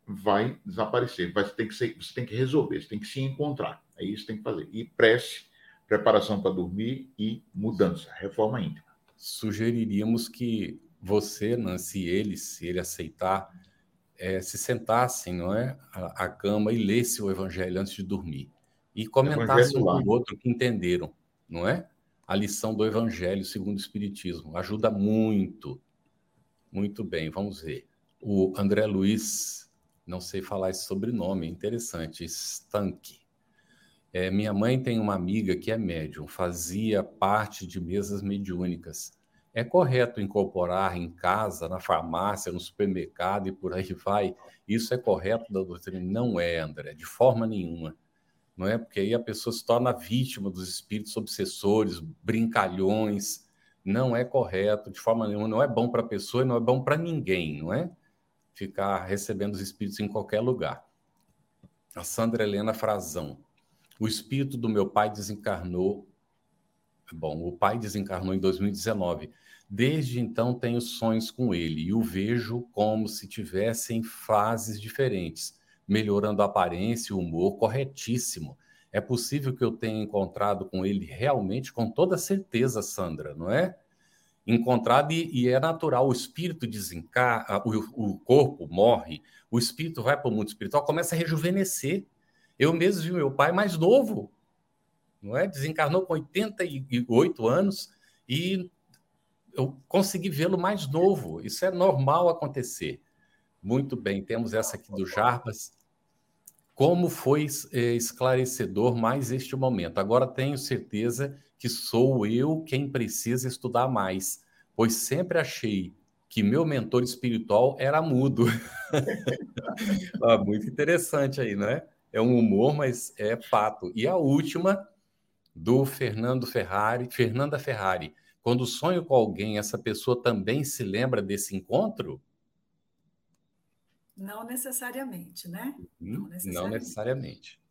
vai desaparecer. Vai, tem que ser, você tem que resolver, você tem que se encontrar. É isso que tem que fazer. E prece, preparação para dormir e mudança, reforma íntima sugeriríamos que você, Nancy, e ele, se ele aceitar, é, se sentassem, não é, à, à cama e lesse o Evangelho antes de dormir e comentassem um com o outro que entenderam, não é? A lição do Evangelho segundo o Espiritismo ajuda muito, muito bem. Vamos ver. O André Luiz, não sei falar esse sobrenome, é interessante, Stank. É, minha mãe tem uma amiga que é médium, fazia parte de mesas mediúnicas. É correto incorporar em casa, na farmácia, no supermercado e por aí vai? Isso é correto da doutrina? Não é, André, de forma nenhuma. Não é? Porque aí a pessoa se torna vítima dos espíritos obsessores, brincalhões. Não é correto, de forma nenhuma. Não é bom para a pessoa e não é bom para ninguém, não é? Ficar recebendo os espíritos em qualquer lugar. A Sandra Helena Frazão. O espírito do meu pai desencarnou. Bom, o pai desencarnou em 2019. Desde então tenho sonhos com ele e o vejo como se tivessem fases diferentes, melhorando a aparência e o humor, corretíssimo. É possível que eu tenha encontrado com ele realmente, com toda certeza, Sandra, não é? encontrado e, e é natural. O espírito desencarna, o, o corpo morre, o espírito vai para o mundo espiritual, começa a rejuvenescer. Eu mesmo vi meu pai mais novo, não é? Desencarnou com 88 anos e eu consegui vê-lo mais novo. Isso é normal acontecer. Muito bem, temos essa aqui do Jarbas. Como foi é, esclarecedor mais este momento. Agora tenho certeza que sou eu quem precisa estudar mais, pois sempre achei que meu mentor espiritual era mudo. [laughs] ah, muito interessante aí, né? É um humor, mas é fato. E a última, do Fernando Ferrari, Fernanda Ferrari. Quando sonho com alguém, essa pessoa também se lembra desse encontro? Não necessariamente, né? Hum, não necessariamente. Não necessariamente.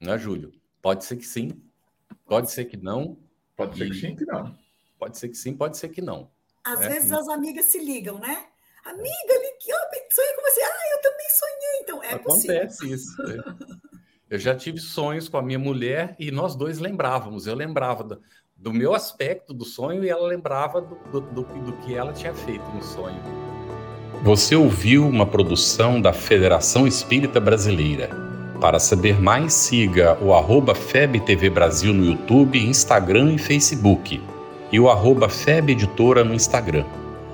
Não é, Júlio? Pode ser que sim, pode ser que não. Pode ser que sim, que não. Pode ser que sim, pode ser que não. Às é. vezes as amigas se ligam, né? Amiga, eu sonhei com você. Ah, eu também sonhei. Então, é Acontece possível. isso. Né? Eu já tive sonhos com a minha mulher e nós dois lembrávamos. Eu lembrava do, do meu aspecto do sonho e ela lembrava do, do, do, do que ela tinha feito no sonho. Você ouviu uma produção da Federação Espírita Brasileira. Para saber mais, siga o arroba FebTV Brasil no YouTube, Instagram e Facebook e o arroba FEB Editora no Instagram.